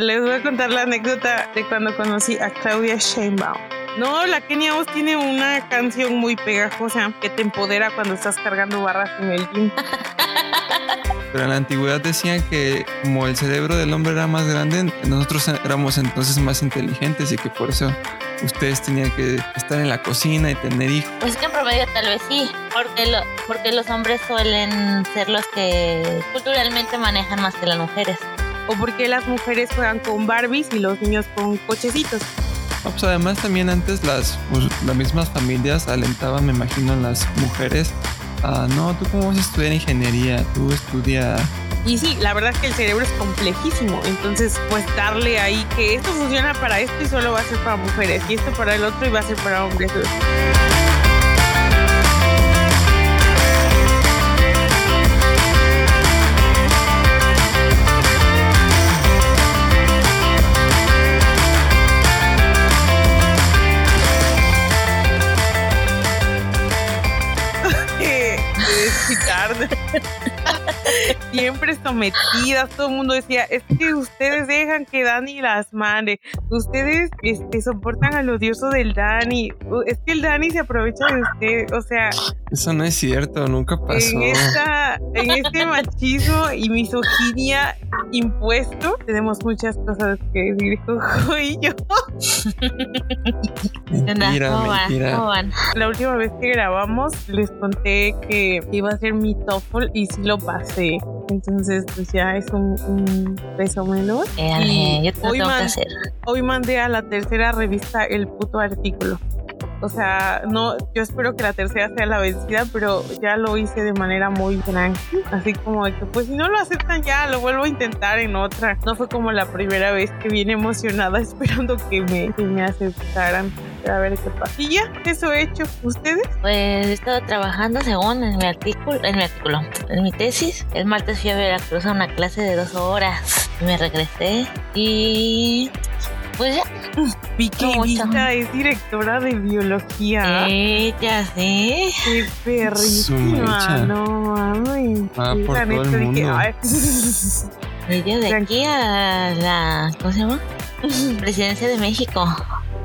Les voy a contar la anécdota de cuando conocí a Claudia Sheinbaum. No, la Kenia Oz tiene una canción muy pegajosa que te empodera cuando estás cargando barras en el gym. Pero en la antigüedad decían que como el cerebro del hombre era más grande, nosotros éramos entonces más inteligentes y que por eso ustedes tenían que estar en la cocina y tener hijos. Pues que en promedio tal vez sí, porque, lo, porque los hombres suelen ser los que culturalmente manejan más que las mujeres. O porque las mujeres juegan con Barbies y los niños con cochecitos. No, pues además también antes las, pues, las mismas familias alentaban, me imagino, a las mujeres a, no, tú cómo vas a estudiar ingeniería, tú estudia... Y sí, la verdad es que el cerebro es complejísimo. Entonces, pues darle ahí que esto funciona para esto y solo va a ser para mujeres. Y esto para el otro y va a ser para hombres. Bye. Siempre sometidas, todo el mundo decía, es que ustedes dejan que Dani las mande, ustedes este, soportan al odioso del Dani, es que el Dani se aprovecha de usted, o sea... Eso no es cierto, nunca pasó. En, esta, en este machismo y misoginia impuesto, tenemos muchas cosas que decir, y yo. mentira, mentira. La última vez que grabamos les conté que iba a ser mi TOEFL y sí lo pasé. Entonces, pues ya es un, peso menos. Hoy, hacer. hoy mandé a la tercera revista el puto artículo. O sea, no, yo espero que la tercera sea la vencida, pero ya lo hice de manera muy tranquila. Así como de que, pues si no lo aceptan ya, lo vuelvo a intentar en otra. No fue como la primera vez que vine emocionada esperando que me, que me aceptaran. A ver qué pasa. Y ya, eso he hecho. ¿Ustedes? Pues he estado trabajando según en mi artículo, en mi artículo, en mi tesis. El martes fui a Veracruz a una clase de dos horas. Me regresé y pues ya. Vista es directora de biología. Eh, ya sé. Qué perrísima. No mames. Ah, por todo el mundo. Ella de aquí a la. ¿Cómo se llama? Presidencia de México.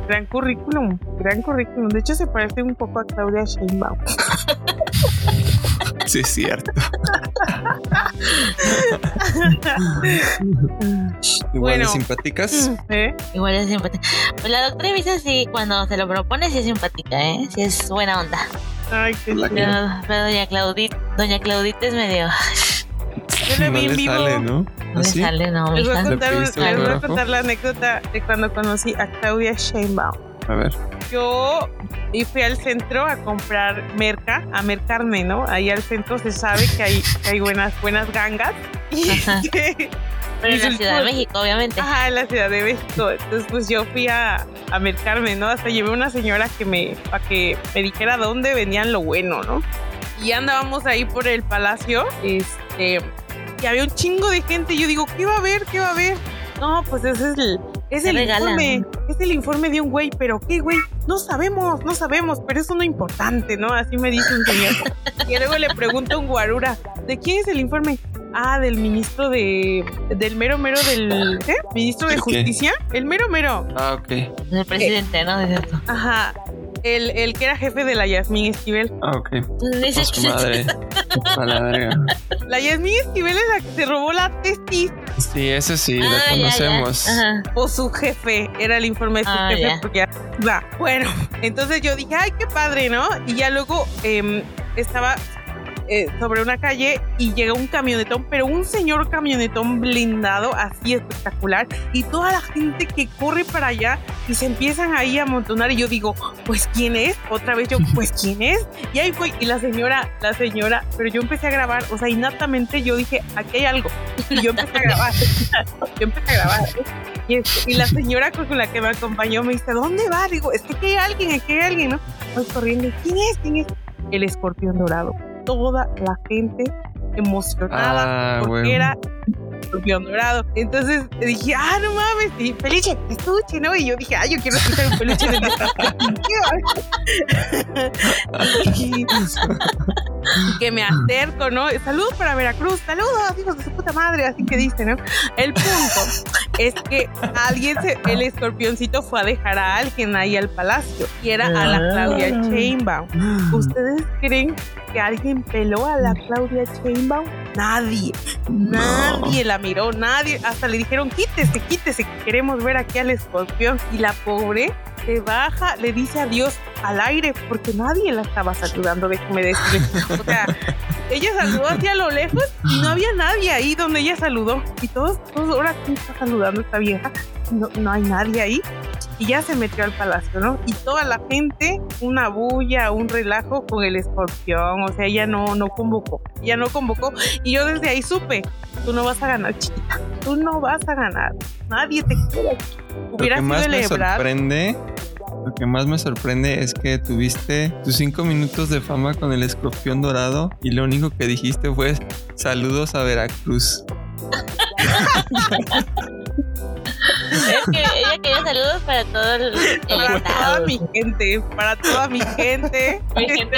Gran currículum, gran currículum. De hecho, se parece un poco a Claudia Sheinbaum. Sí, es cierto. Igual de simpáticas. ¿Eh? Igual de simpática. Pues la doctora Evisa sí, cuando se lo propone, sí es simpática, ¿eh? Sí es buena onda. Ay, qué pero, pero doña Claudita, doña Claudita es medio... Yo vi no en le vivo. sale, ¿no? No le ¿Así? sale, no, Les voy, a contar, ¿Le les voy a contar la anécdota de cuando conocí a Claudia Sheinbaum. A ver. Yo y fui al centro a comprar merca, a mercarme, ¿no? Ahí al centro se sabe que hay, que hay buenas, buenas gangas. Y este, Pero en la Ciudad de México, obviamente. Ajá, en la Ciudad de México. Entonces, pues yo fui a, a mercarme, ¿no? Hasta llevé una señora que me, para que me dijera dónde vendían lo bueno, ¿no? Y andábamos ahí por el palacio, este, y había un chingo de gente. Y yo digo, ¿qué va a haber? ¿Qué va a haber? No, pues ese es el, es el regalan. informe, es el informe de un güey, pero ¿qué güey? No sabemos, no sabemos, pero eso no es importante, ¿no? Así me dice un señor. y luego le pregunto a un guarura, ¿de quién es el informe? Ah, del ministro de, del mero mero del, ¿qué? Ministro de. Justicia. El mero mero. Ah, ok. El presidente, ¿no? Tú. Ajá. El, el que era jefe de la Yasmín Esquivel. Ah, ok. Dice Pues su madre. A la verga. La Yasmín Esquivel es la que se robó la testis. Sí, ese sí, Ah, lo ya, ya. conocemos. Ajá. O su jefe. Era el informe de su Ah, jefe. ya. Porque ya. Va. Bueno, entonces yo dije, ay, qué padre, ¿no? Y ya luego em, estaba eh, sobre una calle y llega un camionetón, pero un señor camionetón blindado, así espectacular, y toda la gente que corre para allá y se empiezan ahí a amontonar y yo digo, pues ¿quién es? Otra vez yo, pues ¿quién es? Y ahí fue, y la señora, la señora, pero yo empecé a grabar, o sea, innatamente yo dije, aquí hay algo, y yo empecé a grabar, yo empecé a grabar. Y, este, y la señora con la que me acompañó me dice, ¿dónde va? Digo, es que aquí hay alguien, aquí hay alguien, ¿no? Voy corriendo, ¿quién es? ¿Quién es? El escorpión dorado toda la gente emocionada Ah, porque huevo. era escorpión dorado. Entonces dije, ah, no mames, y peluche, estuche, ¿no? Y yo dije, ah, yo quiero escuchar un peluche de. Y que me acerco, ¿no? Saludos para Veracruz, saludos, hijos de su puta madre, así que dice, ¿no? El punto es que alguien, se- el escorpioncito fue a dejar a alguien ahí al palacio y era a la Claudia Sheinbaum. ¿Ustedes creen que alguien peló a la Claudia Sheinbaum? Nadie, nadie la miró, nadie, hasta le dijeron quítese, quítese, que queremos ver aquí al escorpión. Y la pobre se baja, le dice adiós al aire porque nadie la estaba saludando, déjeme decirle. O sea, ella saludó hacia lo lejos y no había nadie ahí donde ella saludó. Y todos, todos ahora quién está saludando a esta vieja. No, no hay nadie ahí. Y ya se metió al palacio, ¿no? Y toda la gente, una bulla, un relajo con el escorpión. O sea, ella no, no convocó. Ella no convocó. Y yo desde ahí supe, tú no vas a ganar, chiquita. Tú no vas a ganar. Nadie te quiere. Lo Hubiera que sido más me sorprende, lo que más me sorprende es que tuviste tus cinco minutos de fama con el escorpión dorado y lo único que dijiste fue saludos a Veracruz. Es que ella quería saludos para todo el, el Para toda mi gente, para toda mi gente. Mi gente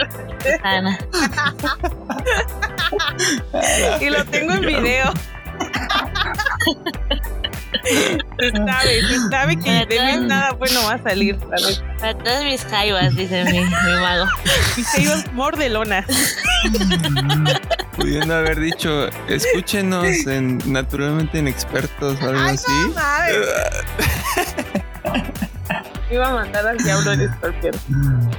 sana. y lo tengo en video. Se sabe, se sabe que de mí nada bueno va a salir. ¿sabes? Para todas mis jaivas, dice mi, mi mago. Mis ellos mordelonas. Pudiendo haber dicho, escúchenos en Naturalmente Inexpertos o algo así. Iba a mandar al diablo el escorpión.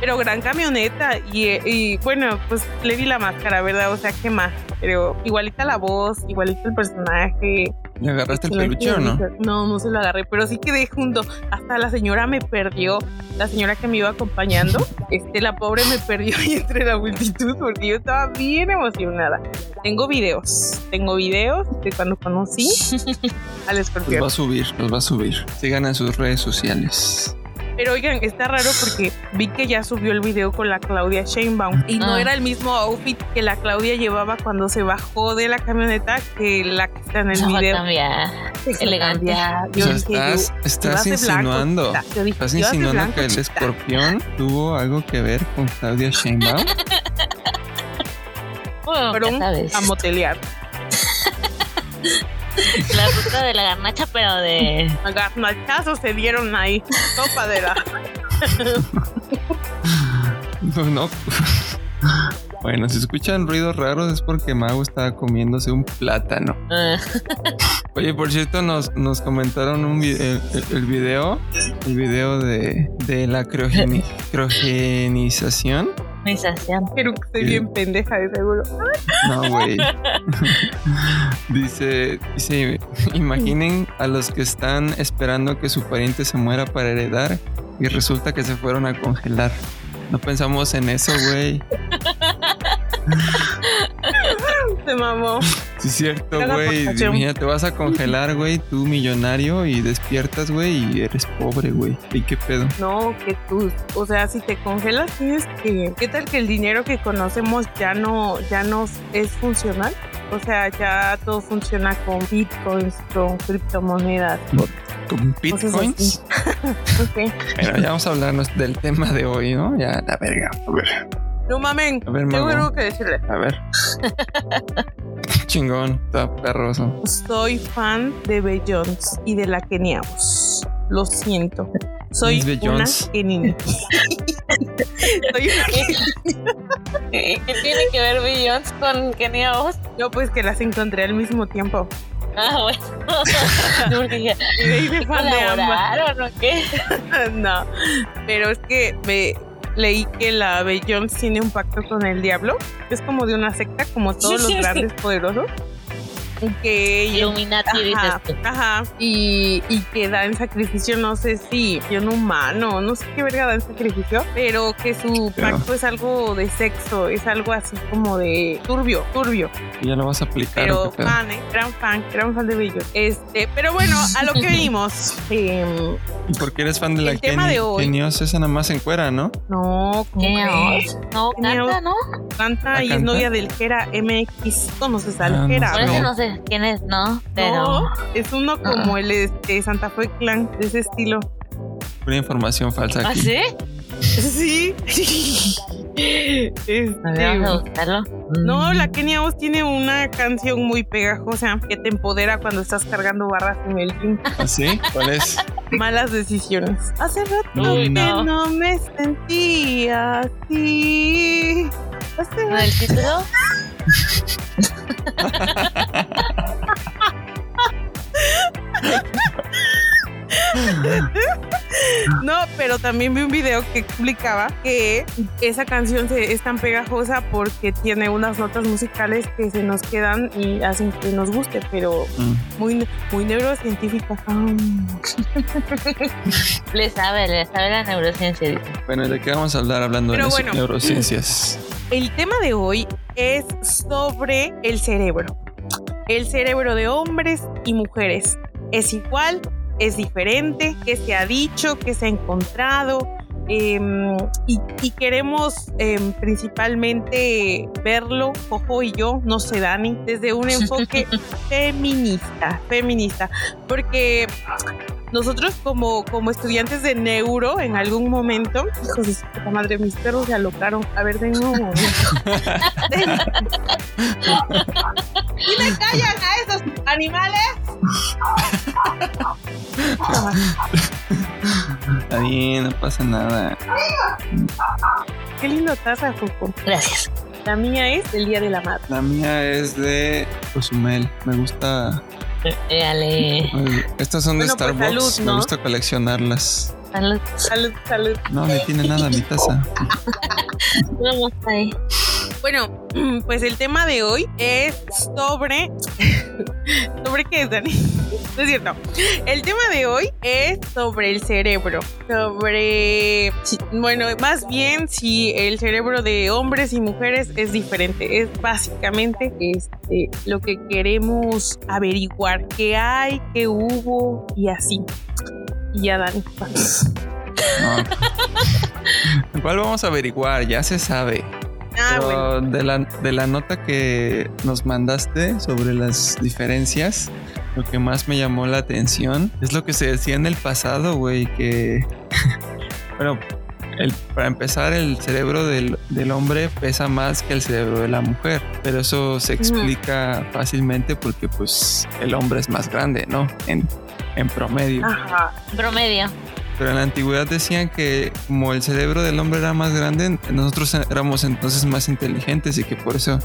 Pero gran camioneta y, y, bueno, pues le vi la máscara, ¿verdad? O sea, ¿qué más? Pero igualita la voz, igualito el personaje. ¿Le agarraste el peluche o no? No, no se lo agarré, pero sí quedé junto. Hasta la señora me perdió, la señora que me iba acompañando, este, la pobre me perdió ahí entre la multitud porque yo estaba bien emocionada. Tengo videos, tengo videos de cuando conocí al Los escorpión. va a subir, los va a subir. Sigan en sus redes sociales. Pero oigan, está raro porque vi que ya subió el video con la Claudia Sheinbaum y no Ah. era el mismo outfit que la Claudia llevaba cuando se bajó de la camioneta que la que está en el a video. elegante. cambia. O Yo sea, dije, estás, yo- blanco, insinuando. Yo dije, Estás yo insinuando blanco, que el escorpión tuvo algo que ver con Claudia Sheinbaum. Bueno, sabes. a motelear. La ruta de la garnacha, pero de. Garnachazos se dieron ahí. Topa de la. No, no. Bueno, si escuchan ruidos raros es porque Mago está comiéndose un plátano. eh, Oye, por cierto, nos, nos comentaron un vi- el, el- el video, el video de, de la criogeni- criogenización. Pero que estoy bien pendeja de seguro. No, güey. dice, dice, imaginen a los que están esperando que su pariente se muera para heredar y resulta que se fueron a congelar. No pensamos en eso, güey. Se mamó. Sí, es cierto, güey. aportación. Imagínate, vas a congelar, güey, tú millonario y despiertas, güey, y eres pobre, güey. ¿Y qué pedo? No, que tú, o sea, si te congelas tienes que, ¿qué tal que el dinero que conocemos ya no, ya no es funcional? O sea, ya todo funciona con bitcoins, con criptomonedas. ¿Con bitcoins? Ok. Bueno, ya vamos a hablarnos del tema de hoy, ¿no? Ya, la verga. A ver, No mamen, a ver, tengo algo que decirle. A ver. Chingón, está perroso. Soy fan de Beyoncé y de la Keniaos. Lo siento. Soy ¿Es una? Kenini. Soy una ¿Qué qué tiene que ver Beyoncé con Kenia Oz? Yo pues que las encontré al mismo tiempo. Ah, bueno. Y me hice fan de ambas. ¿Colaboraron o qué? no, pero es que me leí que la Beyoncé tiene un pacto con el diablo. Es como de una secta, como todos los grandes poderosos. Que Illuminati, dices Ajá, tú. ajá. Y, y que da en sacrificio, no sé si un humano, no sé qué verga da en sacrificio, pero que su pacto es algo de sexo, es algo así como de turbio, turbio. ¿Y ¿Ya lo vas a aplicar Pero fan, eh, gran fan, gran fan de Bello. Este, pero bueno, a lo que venimos. Em, ¿Y por qué eres fan de la el tema de hoy. Oz, esa nada más en cuera, ¿no? no, ¿cómo crees? No, canta. ¿no? Canta ¿La y es novia del Jera MX. ¿Conoces al Ah, no Jera? Por sé. eso no? no sé quién es, ¿no? Pero. No, es uno como el este, Santa Fe Clan, de ese estilo. Pura información falsa ¿Ah, aquí. sí? Sí. Este, Vamos a buscarlo. no, Mm. la Kenia Oz tiene una canción muy pegajosa que te empodera cuando estás cargando barras en el gym. ¿Así? ¿Cuál es? Malas decisiones. Hace rato Uy, que no. no me sentía así. Hace ¿No el título? pero también vi un video que explicaba que esa canción se, es tan pegajosa porque tiene unas notas musicales que se nos quedan y hacen que nos guste, pero Mm. muy, muy neurocientífica. Le sabe, le sabe la neurociencia. dice. Bueno, ¿de qué vamos a hablar hablando Pero de bueno. neurociencias? El tema de hoy es sobre el cerebro. El cerebro de hombres y mujeres. ¿Es igual? ¿Es diferente? ¿Qué se ha dicho? ¿Qué se ha encontrado? Em, y, y queremos em, principalmente verlo, Jojo y yo, no sé, Dani, desde un enfoque feminista, feminista, porque nosotros como, como estudiantes de neuro en algún momento, hijos de su puta madre, mis perros se alocaron. A ver, de nuevo. ¡Y me callan a esos animales! Está bien, no pasa nada. Qué lindo taza, Jojo. Gracias. La mía es el Día de la Madre. La mía es de Cozumel. Me gusta. Estas son de Bueno, pues, Starbucks. salud, Me ¿no? gusta coleccionarlas. Salud. Salud, salud. No, ni tiene nada mi taza. Vamos ahí. Bueno, pues el tema de hoy es sobre. ¿Sobre qué es, Dani? No es cierto. El tema de hoy es sobre el cerebro. Sobre. Bueno, más bien si el cerebro de hombres y mujeres es diferente. Es básicamente este, lo que queremos averiguar. ¿Qué hay? ¿Qué hubo? Y así. Y ya, Dani. No. ¿Cuál vamos a averiguar? Ya se sabe. Ah, Pero bueno. de, la, de la nota que nos mandaste sobre las diferencias, lo que más me llamó la atención es lo que se decía en el pasado, güey, que... bueno, el- para empezar, el cerebro del, del hombre pesa más que el cerebro de la mujer, pero eso se explica fácilmente porque pues el hombre es más grande, ¿no? En, en promedio. Ajá. Promedio. Pero en la antigüedad decían que como el cerebro del hombre era más grande, nosotros éramos entonces más inteligentes y que por eso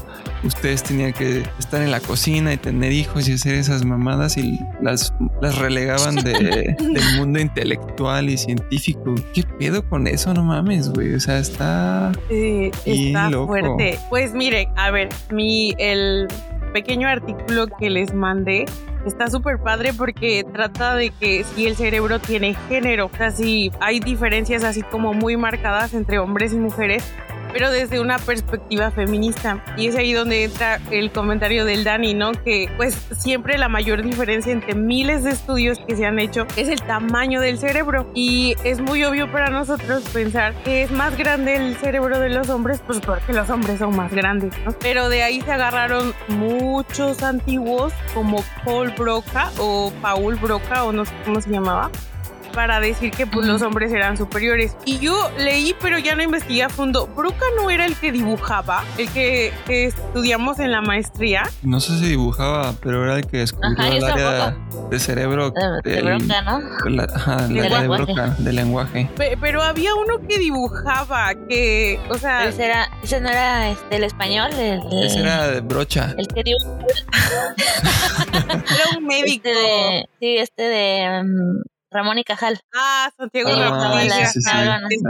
ustedes tenían que estar en la cocina y tener hijos y hacer esas mamadas y las, las relegaban de- del mundo intelectual y científico. ¿Qué pedo con eso? No mames, güey. O sea, está... Y está loco. fuerte. Pues miren, a ver, mi el pequeño artículo que les mandé está súper padre porque trata de que si el cerebro tiene género, o sea, si hay diferencias así como muy marcadas entre hombres y mujeres, pero desde una perspectiva feminista. Y es ahí donde entra el comentario del Dani, ¿no? Que pues siempre la mayor diferencia entre miles de estudios que se han hecho es el tamaño del cerebro. Y es muy obvio para nosotros pensar que es más grande el cerebro de los hombres, pues porque los hombres son más grandes, ¿no? Pero de ahí se agarraron muchos antiguos como Paul Broca o Paul Broca o no sé cómo se llamaba para decir que pues, los hombres eran superiores. Y yo leí, pero ya no investigué a fondo. Broca no era el que dibujaba, el que, que estudiamos en la maestría. No sé si dibujaba, pero era el que descubrió Ajá, el área de cerebro De, de bronca, ¿no? de la- ajá, la Lenguaje. de Broca, del lenguaje. Pe- pero había uno que dibujaba, que, o sea, ese, era, ese no era este, el español, el, Ese era de brocha. el que dio era un médico. este de, sí, este de mm, Ramón y Cajal. Ah, Santiago Ah, Ramírez, sí, sí,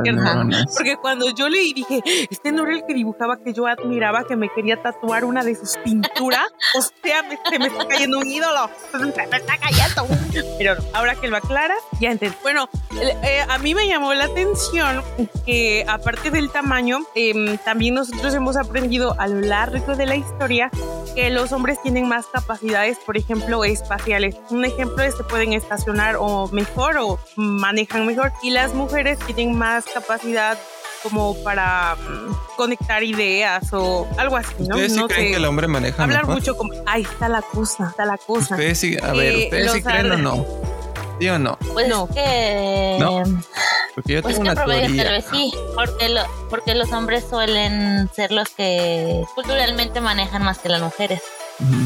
neuronas. Porque cuando yo leí dije, este no era el que dibujaba que yo admiraba, que me quería tatuar una de sus pinturas. O sea, me, se me está cayendo un ídolo. Se me está cayendo. Pero no, ahora que lo aclara, ya entendí. Bueno, eh, a mí me llamó la atención que aparte del tamaño, em, también nosotros hemos aprendido a lo largo de la historia que los hombres tienen más capacidades, por ejemplo, espaciales. Un ejemplo es que pueden estacionar o mejor o manejan mejor y las mujeres tienen más capacidad como para mm, conectar ideas o algo así, ¿no? ¿Ustedes sí no creen sé. que el hombre maneja Hablar mejor? mucho como, ahí está la cosa, está la cosa. Ustedes sí, a ver, Eh, ¿ustedes sí creen o no? ¿Sí o no? Pues No. que No. Porque yo Pues tengo que una teoría. tal vez sí, porque, lo, porque los hombres suelen ser los que culturalmente manejan más que las mujeres.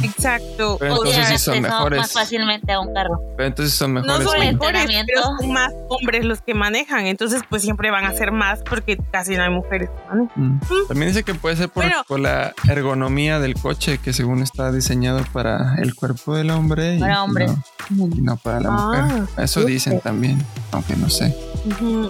Exacto. Pero O entonces sea, sí son mejores. más fácilmente a un carro. Pero entonces son no mejores. son por que- mejores, pero son más hombres los que manejan. Entonces, pues siempre van a ser más porque casi no hay mujeres que manejan. Mm. También dice que puede ser por, la ergonomía del coche, que según está diseñado para el cuerpo del hombre y, Para hombres. no, y no para la Ah, mujer. Eso dicen también, aunque no sé.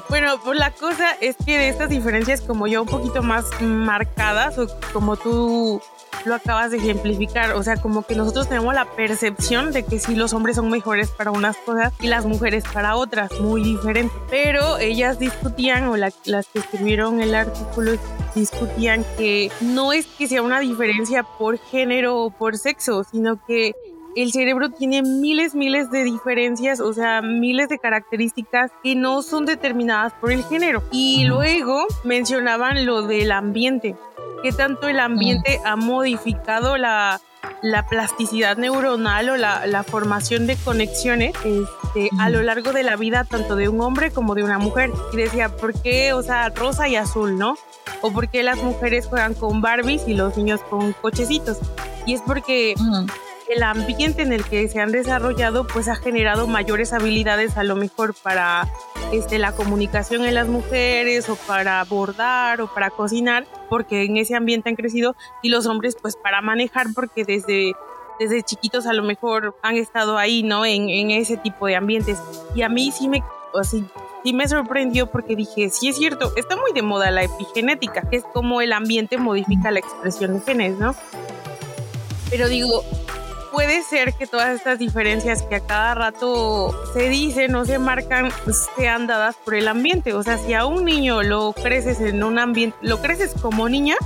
Bueno, pues la cosa es que de estas diferencias como ya un poquito más marcadas o como tú lo acabas de ejemplificar, o sea, como que nosotros tenemos la percepción de que sí los hombres son mejores para unas cosas y las mujeres para otras, muy diferentes. Pero ellas discutían, o la- las que escribieron el artículo discutían que no es que sea una diferencia por género o por sexo, sino que el cerebro tiene miles, miles de diferencias, o sea, miles de características que no son determinadas por el género. Y luego mencionaban lo del ambiente, que tanto el ambiente ha modificado la, la plasticidad neuronal o la, la formación de conexiones este, a Ujú. lo largo de la vida, tanto de un hombre como de una mujer. Y decía, ¿por qué, o sea, rosa y azul, no? O por qué las mujeres juegan con Barbies y los niños con cochecitos. Y es porque Ujú. el ambiente en el que se han desarrollado pues ha generado mayores habilidades a lo mejor para este, la comunicación en las mujeres o para bordar o para cocinar porque en ese ambiente han crecido y los hombres pues para manejar porque desde desde chiquitos a lo mejor han estado ahí, ¿no? En, en ese tipo de ambientes. Y a mí sí me, o sí, sí me sorprendió porque dije, sí es cierto, está muy de moda la epigenética, que es como el ambiente modifica la expresión de genes, ¿no? Pero digo, puede ser que todas estas diferencias que a cada rato se dicen o se marcan pues, sean dadas por el ambiente. O sea, si a un niño lo creces en un ambiente, lo creces como niña,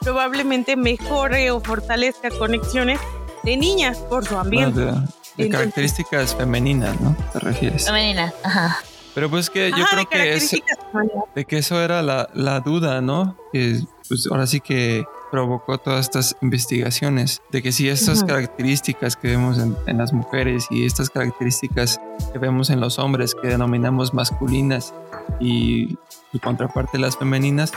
probablemente mejore o fortalezca conexiones de niñas por su Bueno, ambiente. de, características femeninas, ¿no? Te refieres. Femeninas, ajá. Pero pues que yo Ajá, creo de que es, de que eso era la, la duda, ¿no? Que pues ahora sí que provocó todas estas investigaciones de que si estas características que vemos en, en las mujeres y estas características que vemos en los hombres que denominamos masculinas y su contraparte las femeninas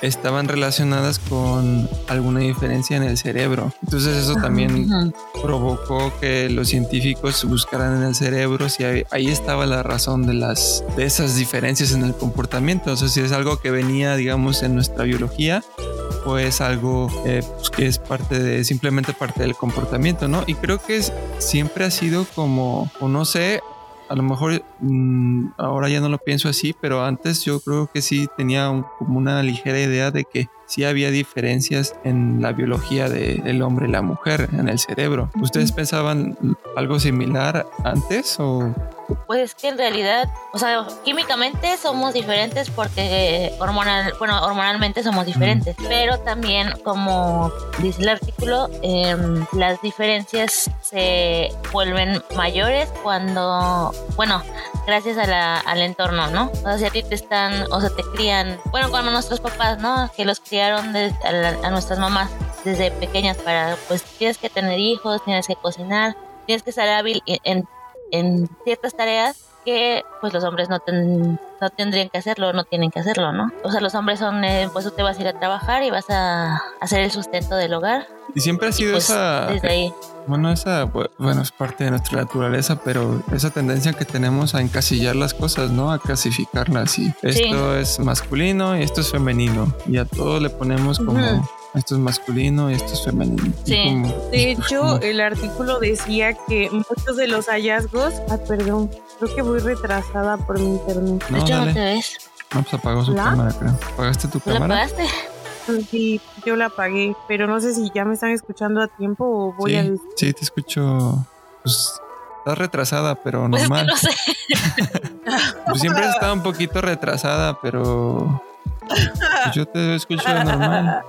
estaban relacionadas con alguna diferencia en el cerebro. Entonces eso también Ujú. provocó que los científicos buscaran en el cerebro si ahí, ahí estaba la razón de las de esas diferencias en el comportamiento. O sea, si es algo que venía, digamos, en nuestra biología o es algo eh, pues, que es parte de simplemente parte del comportamiento, ¿no? Y creo que es, siempre ha sido como, o no sé. A lo mejor mm, ahora ya no lo pienso así, pero antes yo creo que sí tenía como una ligera idea de que sí había diferencias en la biología de- del hombre y la mujer, en el cerebro. ¿Ustedes pensaban algo similar antes o Pues es que en realidad, o sea, químicamente somos diferentes porque hormonal, bueno, hormonalmente somos diferentes, pero también, como dice el artículo, em, las diferencias se vuelven mayores cuando, bueno, gracias a la- al entorno, ¿no? O sea, si a ti te están, o sea, te crían, bueno, como nuestros papás, ¿no? Que los a, nuestras mamás desde pequeñas para, pues, tienes que tener hijos, tienes que cocinar, tienes que ser hábil en ciertas tareas que pues los hombres no, ten- no tendrían que hacerlo, no tienen que hacerlo, ¿no? O sea, los hombres son, eh, pues tú te vas a ir a trabajar y vas a hacer el sustento del hogar. y siempre ha sido Pues esa desde ahí. bueno esa bu- bueno es parte de nuestra naturaleza pero esa tendencia que tenemos a encasillar las cosas no a clasificarlas y esto es masculino y esto es femenino y a todo le ponemos como. Esto es masculino y esto es femenino Sí. como- De hecho, como- el artículo decía que muchos de los hallazgos, ah, perdón, creo que voy retrasada por mi internet. De no, hecho, no dale. te ves. no pues apagó su ¿La? cámara creo apagaste tu ¿Tú la cámara pagaste? Sí, yo la apagué, pero no sé si ya me están escuchando a tiempo o voy sí, a sí, te escucho. Pues estás retrasada, pero Pues es que normal. no sé. Pues siempre está un poquito retrasada, pero yo te escucho normal.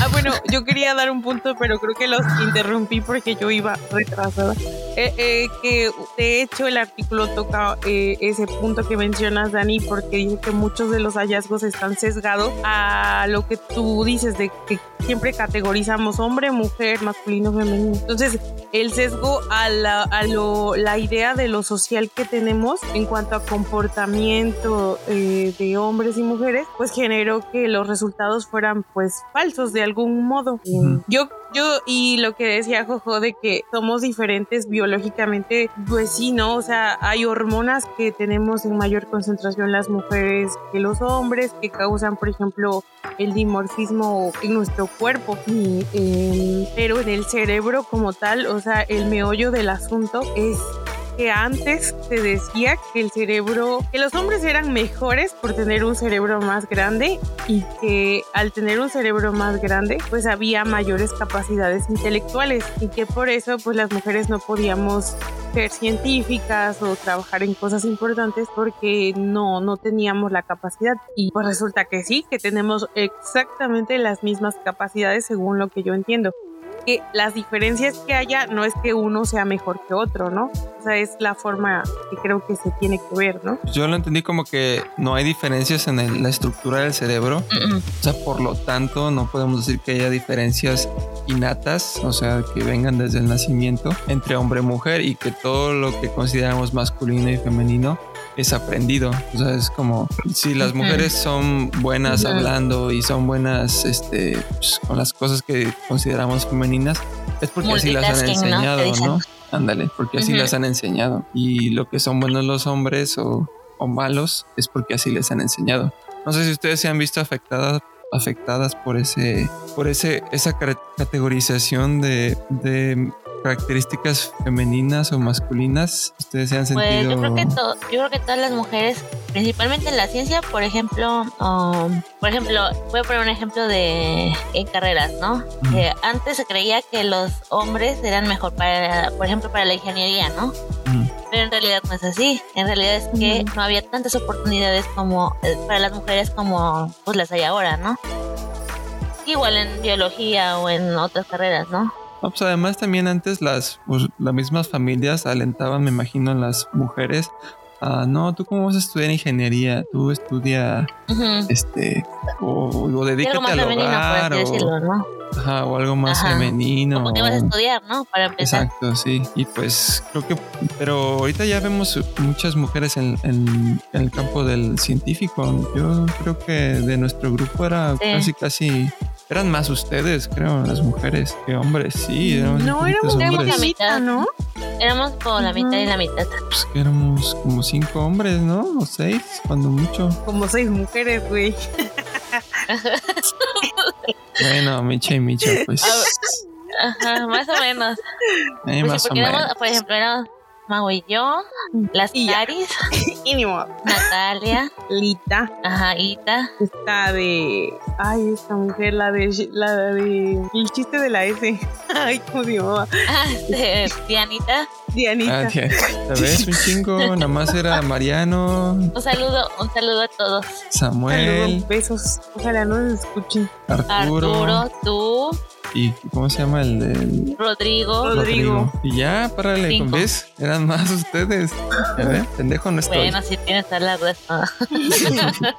Ah, bueno, yo quería dar un punto, pero creo que los interrumpí porque yo iba retrasada. Eh, eh, que de hecho el artículo toca eh, ese punto que mencionas, Dani, porque dice que muchos de los hallazgos están sesgados a lo que tú dices de que siempre categorizamos hombre, mujer, masculino, femenino. Entonces, el sesgo a la, a lo, la idea de lo social que tenemos en cuanto a comportamiento de hombres y mujeres, pues generó que los resultados fueran pues falsos de algún modo. Yo yo, y lo que decía Jojo de que somos diferentes biológicamente, pues sí, ¿no? O sea, hay hormonas que tenemos en mayor concentración las mujeres que los hombres, que causan, por ejemplo, el dimorfismo en nuestro cuerpo. Em, pero en el cerebro como tal, o sea, el meollo del asunto es que antes se decía que el cerebro, que los hombres eran mejores por tener un cerebro más grande y que al tener un cerebro más grande pues había mayores capacidades intelectuales y que por eso pues las mujeres no podíamos ser científicas o trabajar en cosas importantes porque no, no teníamos la capacidad. Y pues resulta que sí, que tenemos exactamente las mismas capacidades según lo que yo entiendo que las diferencias que haya no es que uno sea mejor que otro, ¿no? O sea, es la forma que creo que se tiene que ver, ¿no? Yo lo entendí como que no hay diferencias en la estructura del cerebro, o sea, por lo tanto no podemos decir que haya diferencias innatas, o sea, que vengan desde el nacimiento entre hombre y mujer y que todo lo que consideramos masculino y femenino es aprendido. O sea, es como si las mujeres son buenas hablando y son buenas este, pues, con las cosas que consideramos femeninas, es porque así las han enseñado, ¿no? Ándale, porque así las han enseñado. Y lo que son buenos los hombres o, o, malos es porque así les han enseñado. No sé si ustedes se han visto afectadas afectadas por ese por ese esa categorización de, de características femeninas o masculinas ustedes se han sentido? Pues yo creo que, yo creo que todas las mujeres, principalmente en la ciencia, por ejemplo, um, por ejemplo, voy a poner un ejemplo de en carreras, ¿no? antes se creía que los hombres eran mejor para, por ejemplo, para la ingeniería, ¿no? Pero en realidad no es así. En realidad es que no había tantas oportunidades como eh, para las mujeres como pues las hay ahora, ¿no? Igual en biología o en otras carreras, ¿no? pues además también antes las, pues, las mismas familias alentaban, me imagino, a las mujeres a, no, tú cómo vas a estudiar ingeniería, tú estudia, este, o, o dedícate al hogar, o, o algo más femenino. O qué vas a estudiar, ¿no? Para empezar. Exacto, sí. Y pues creo que, pero ahorita ya vemos muchas mujeres en, en, el campo del científico. Yo creo que de nuestro grupo era casi, casi eran más ustedes, creo, las mujeres que hombres, sí. no, éramos, la mitad, ¿no? Éramos como la mitad y la mitad. Pues que éramos como cinco hombres, ¿no? O seis, cuando mucho. Como seis mujeres, güey. bueno, Micha y Micha, pues. Ajá, más o menos. Eh, pues más o menos. por ejemplo, éramos Mago y yo, las Caris, Natalia, Lita, ajá, Ita, está de, ay, esta mujer, la de, la de, el chiste de la S, ay, cómo se llamaba, ah, de Dianita, Dianita, ah, ¿sabes? Un chingo, nada más era Mariano, un saludo, un saludo a todos, Samuel, besos, ojalá no nos escuchen, Arturo, Arturo, tú, ¿Y cómo se llama el de Rodrigo. Rodrigo. Y ya, párale, con ¿ves? Eran más ustedes. ver, Pendejo no estoy. Bueno, si tienes la respuesta.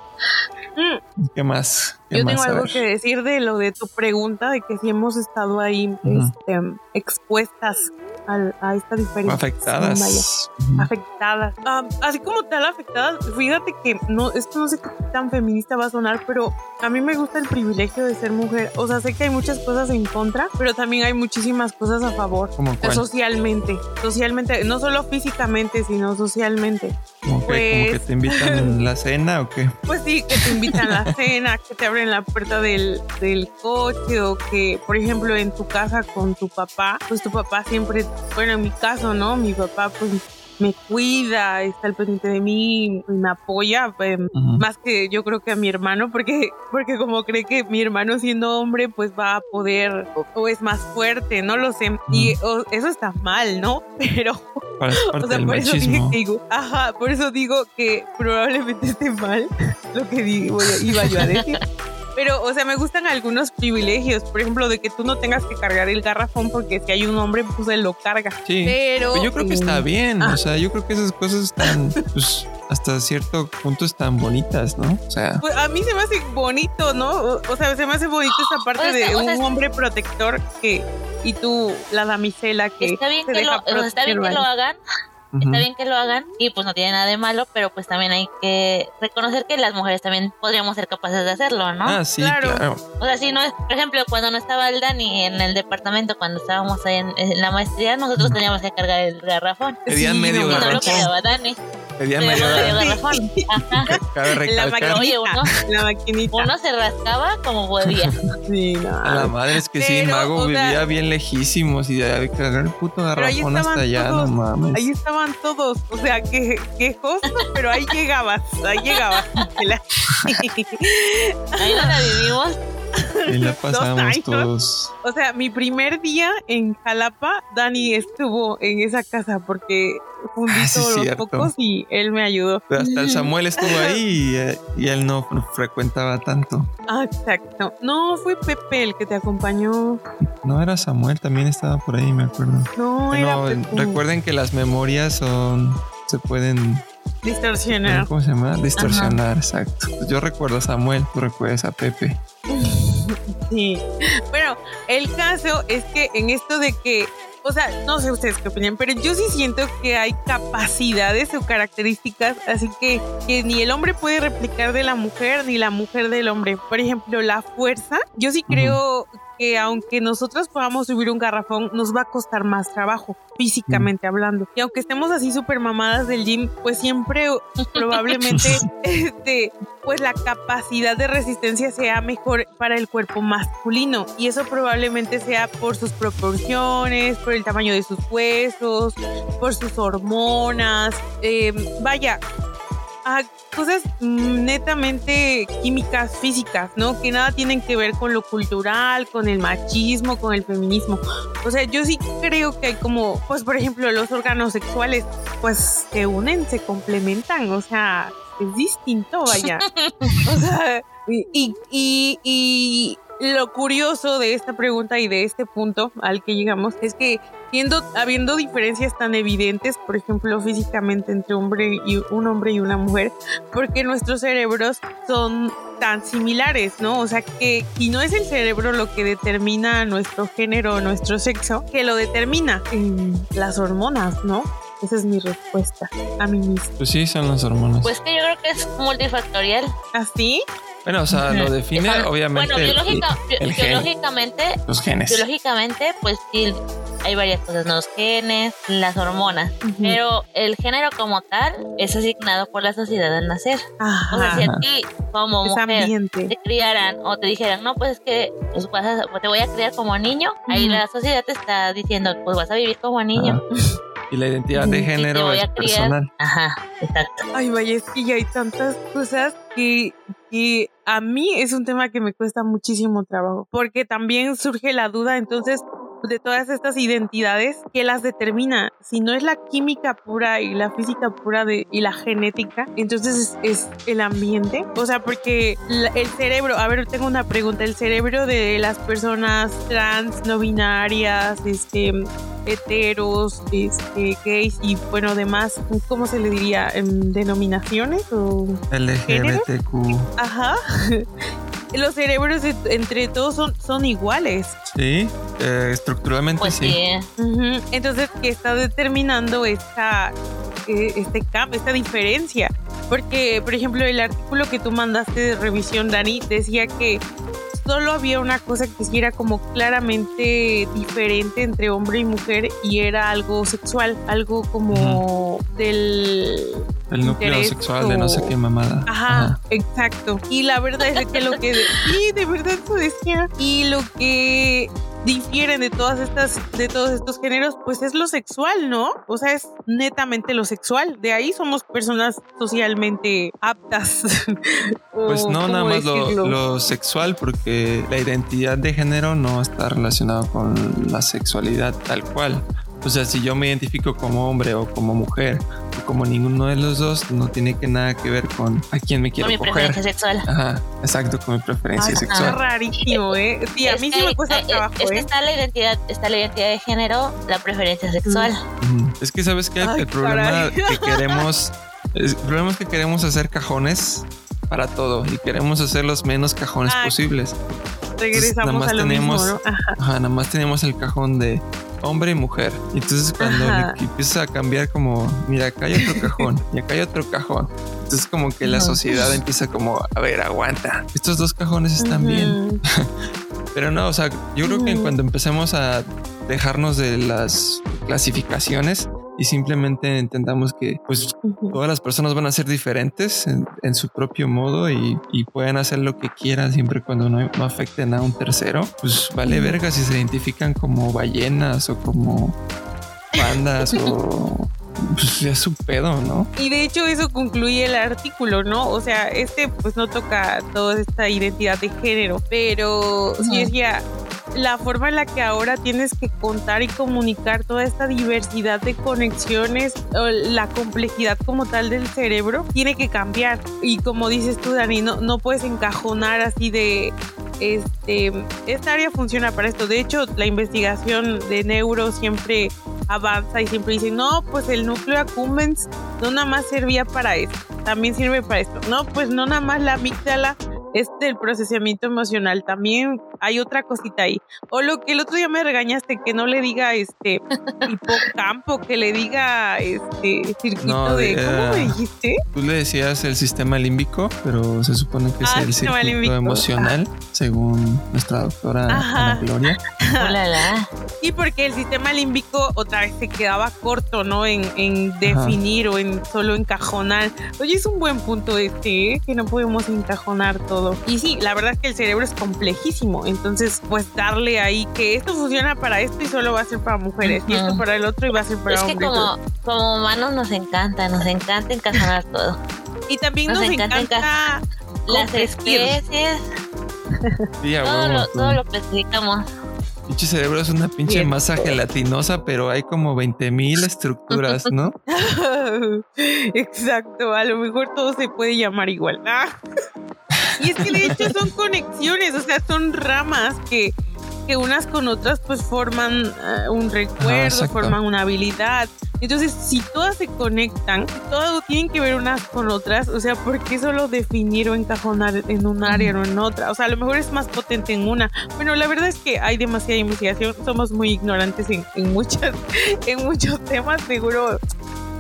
¿Qué más? Yo tengo algo que decir de lo de tu pregunta, de que si hemos estado ahí este, expuestas a, esta diferencia. Afectadas. Afectadas. Ah, así como tal afectadas, fíjate que no, esto no sé qué tan feminista va a sonar, pero a mí me gusta el privilegio de ser mujer. O sea, sé que hay muchas cosas en contra, pero también hay muchísimas cosas a favor. ¿Cómo Socialmente. Socialmente, no solo físicamente, sino socialmente. ¿Cómo, que, que pues te invitan la cena o qué? Pues sí, que te invitan a la cena, que te abren la puerta del, del coche o que, por ejemplo, en tu casa con tu papá, pues tu papá siempre bueno, en mi caso, ¿no? Mi papá pues me cuida, está al pendiente de mí, me apoya, pues, más que yo creo que a mi hermano, porque, porque como cree que mi hermano siendo hombre, pues va a poder o, es más fuerte, no lo sé. Y eso está mal, ¿no? Pero, o sea, por eso digo, ajá, por eso digo que probablemente esté mal lo que digo, iba yo a decir. Pero, o sea, me gustan algunos privilegios. Por ejemplo, de que tú no tengas que cargar el garrafón porque si hay un hombre, pues él lo carga. Sí. Pero. Pues yo creo que está eh, bien. ah. O sea, yo creo que esas cosas están, pues, hasta cierto punto están bonitas, ¿no? O sea, Pues a mí se me hace bonito, ¿no? O, o sea, se me hace bonito esa parte O sea, de o sea, un hombre protector que. Y tú, la damisela que. Está bien se que lo, deja o sea, está bien que proteger, lo vaya. Ujú. está bien que lo hagan y pues no tiene nada de malo, pero pues también hay que reconocer que las mujeres también podríamos ser capaces de hacerlo, ¿no? Ah, sí, Claro. claro. O sea, si no es, por ejemplo, cuando no estaba el Dani en el departamento, cuando estábamos ahí en, en la maestría, nosotros teníamos que cargar el garrafón. Pedían Sí, medio Y no lo garrafón. cargaba Dani. Pedían medio medio garrafón. garrafón. Ajá. Cabe la maquinita. Oye, uno- la maquinita. Uno se rascaba como podía. Sí, no. A la madre es que sí, Pero, Mago o sea- vivía bien lejísimos y había que cargar el puto garrafón hasta allá, todos. no mames. Ahí estaban todos, o sea, que quejosos, pero ahí llegabas, ahí llegabas. Ahí no la vivimos. Ahí la pasábamos años. todos. O sea, mi primer día en Jalapa, Dani estuvo en esa casa porque fundí Ah, sí, todos los pocos y él me ayudó. Pero hasta el Samuel estuvo ahí y, eh, y él no frecuentaba tanto. Ah, exacto. No, fue Pepe el que te acompañó. No era Samuel, también estaba por ahí, me acuerdo. No, era Bueno, Pepe. recuerden que las memorias son se pueden Distorsionar. ¿cómo se llama? distorsionar, exacto. Yo recuerdo a Samuel, tú recuerdas a Pepe. Sí. Bueno, el caso es que en esto de que, o sea, no sé ustedes qué opinan, pero yo sí siento que hay capacidades o características, así que, que ni el hombre puede replicar de la mujer, ni la mujer del hombre. Por ejemplo, la fuerza, yo sí creo que aunque nosotros podamos subir un garrafón, nos va a costar más trabajo, físicamente hablando. Y aunque estemos así súper mamadas del gym, pues siempre probablemente este, pues la capacidad de resistencia sea mejor para el cuerpo masculino. Y eso probablemente sea por sus proporciones, por el tamaño de sus huesos, por sus hormonas, eh, vaya, a cosas mm, netamente químicas, físicas, ¿no? Que nada tienen que ver con lo cultural, con el machismo, con el feminismo. O sea, yo sí creo que hay como, pues por ejemplo, los órganos sexuales, pues se unen, se complementan, o sea, es distinto, vaya. O sea, y, y, y, y lo curioso de esta pregunta y de este punto al que llegamos es que siendo, habiendo diferencias tan evidentes, por ejemplo, físicamente entre hombre y un hombre y una mujer, porque nuestros cerebros son tan similares, ¿no? O sea que y no es el cerebro lo que determina nuestro género, nuestro sexo, que lo determina eh, las hormonas, ¿no? Esa es mi respuesta a mí misma. Pues sí, son las hormonas. Pues que yo creo que es multifactorial. ¿Así? Bueno, o sea, lo define obviamente Bueno, el- biológica- el gen. biológicamente, los genes. biológicamente, pues sí, hay varias cosas, ¿no? los genes, las hormonas, pero el género como tal es asignado por la sociedad al nacer. O sea, si a Ajá. ti como Es mujer te criaran o te dijeran, no, pues es que pues, vas a- te voy a criar como niño, ahí la sociedad te está diciendo, pues vas a vivir como niño. Y la identidad de género es personal. Ajá, exacto. Ay, vaya, es que ya hay tantas cosas que, que a mí es un tema que me cuesta muchísimo trabajo, porque también surge la duda entonces de todas estas identidades que las determina. Si no es la química pura y la física pura de, y la genética, entonces es, es el ambiente. O sea, porque la- el cerebro, a ver, tengo una pregunta, el cerebro de las personas trans, no binarias, este heteros, este, gays y bueno, demás, ¿cómo se le diría? ¿En ¿Denominaciones o...? LGBTQ. Ajá. Los cerebros entre todos son, son iguales. Sí, eh, estructuralmente Pues sí. sí. Ujú. Entonces, ¿qué está determinando esta, eh, este cambio, esta diferencia? Porque, por ejemplo, el artículo que tú mandaste de revisión, Dani, decía que solo había una cosa que sí era como claramente diferente entre hombre y mujer y era algo sexual, algo como del El núcleo sexual de no sé o- qué mamada. Ajá, exacto. Y la verdad es que lo que sí, de verdad eso decía. Y lo que difieren de todas estas, de todos estos géneros, pues es lo sexual, ¿no? O sea, es netamente lo sexual. De ahí somos personas socialmente aptas. O, Pues no, nada ¿cómo más lo, sexual, porque la identidad de género no está relacionado con la sexualidad tal cual. O sea, si yo me identifico como hombre o como mujer, o como ninguno de los dos, no tiene que nada que ver con a quién me quiero Con mi coger. preferencia sexual. Ajá, exacto, con mi preferencia Ay, sexual. Está rarísimo, ¿eh? Sí, a Es mí sí que, me cuesta eh, trabajo, es que ¿eh? está la identidad, está la identidad de género, la preferencia sexual. Es que sabes que Ay, el problema caray. que queremos, es- el problema es que queremos hacer cajones para todo y queremos hacer los menos cajones Ah, posibles. Regresamos nada más a lo tenemos- mismo, ¿no? Ajá. Ajá, nada más tenemos el cajón de hombre y mujer. Y entonces cuando Ajá. le empieza a cambiar como, mira, acá hay otro cajón y acá hay otro cajón. Entonces como que la sociedad empieza como, a ver, aguanta. Estos dos cajones están bien. Pero no, o sea, yo creo que cuando empecemos a dejarnos de las clasificaciones y simplemente entendamos que pues todas las personas van a ser diferentes en, en su propio modo y, y pueden hacer lo que quieran siempre cuando no, no afecten a un tercero, pues vale verga si se identifican como ballenas o como pandas o pues ya es su pedo, ¿no? Y de hecho eso concluye el artículo, ¿no? O sea, este pues no toca toda esta identidad de género, pero sí Ujú. decía la forma en la que ahora tienes que contar y comunicar toda esta diversidad de conexiones, la complejidad como tal del cerebro, tiene que cambiar. Y como dices tú, Dani, no, no puedes encajonar así de, este, esta área funciona para esto. De hecho, la investigación de neuro siempre avanza y siempre dicen, no, pues el núcleo accumbens no nada más servía para esto, también sirve para esto. No, pues no nada más la amígdala es del procesamiento emocional, también hay otra cosita ahí. O lo que el otro día me regañaste, que no le diga este hipocampo, que le diga este circuito No, de, ¿cómo me eh, dijiste? Tú le decías el sistema límbico, pero se supone que es Ah, el sistema circuito límbico. emocional, según nuestra doctora Ajá. Ana Gloria. Ulala. Y porque el sistema límbico otra vez se quedaba corto, ¿no? En, en definir o en solo encajonar. Oye, es un buen punto este, ¿eh? que no podemos encajonar todo. Y sí, la verdad es que el cerebro es complejísimo. Entonces, pues darle ahí que esto funciona para esto y solo va a ser para mujeres. Y esto para el otro y va a ser para Es que como, como humanos nos encanta, nos encanta encajonar todo. Y también nos, nos encanta, encanta Las especies, Sí, todo lo, todo lo clasificamos. Pinche cerebro es una pinche Bien. masa gelatinosa, pero hay como 20 mil estructuras, ¿no? Exacto, a lo mejor todo se puede llamar igual. Ah. Y es que de hecho son conexiones, o sea, son ramas que, que unas con otras pues forman eh, un recuerdo, exacto. forman una habilidad. Entonces, si todas se conectan, todo tienen que ver unas con otras, o sea, ¿por qué solo definir o encajonar en un área o en otra? O sea, a lo mejor es más potente en una. Bueno, la verdad es que hay demasiada investigación, somos muy ignorantes en, en muchas, en muchos temas, seguro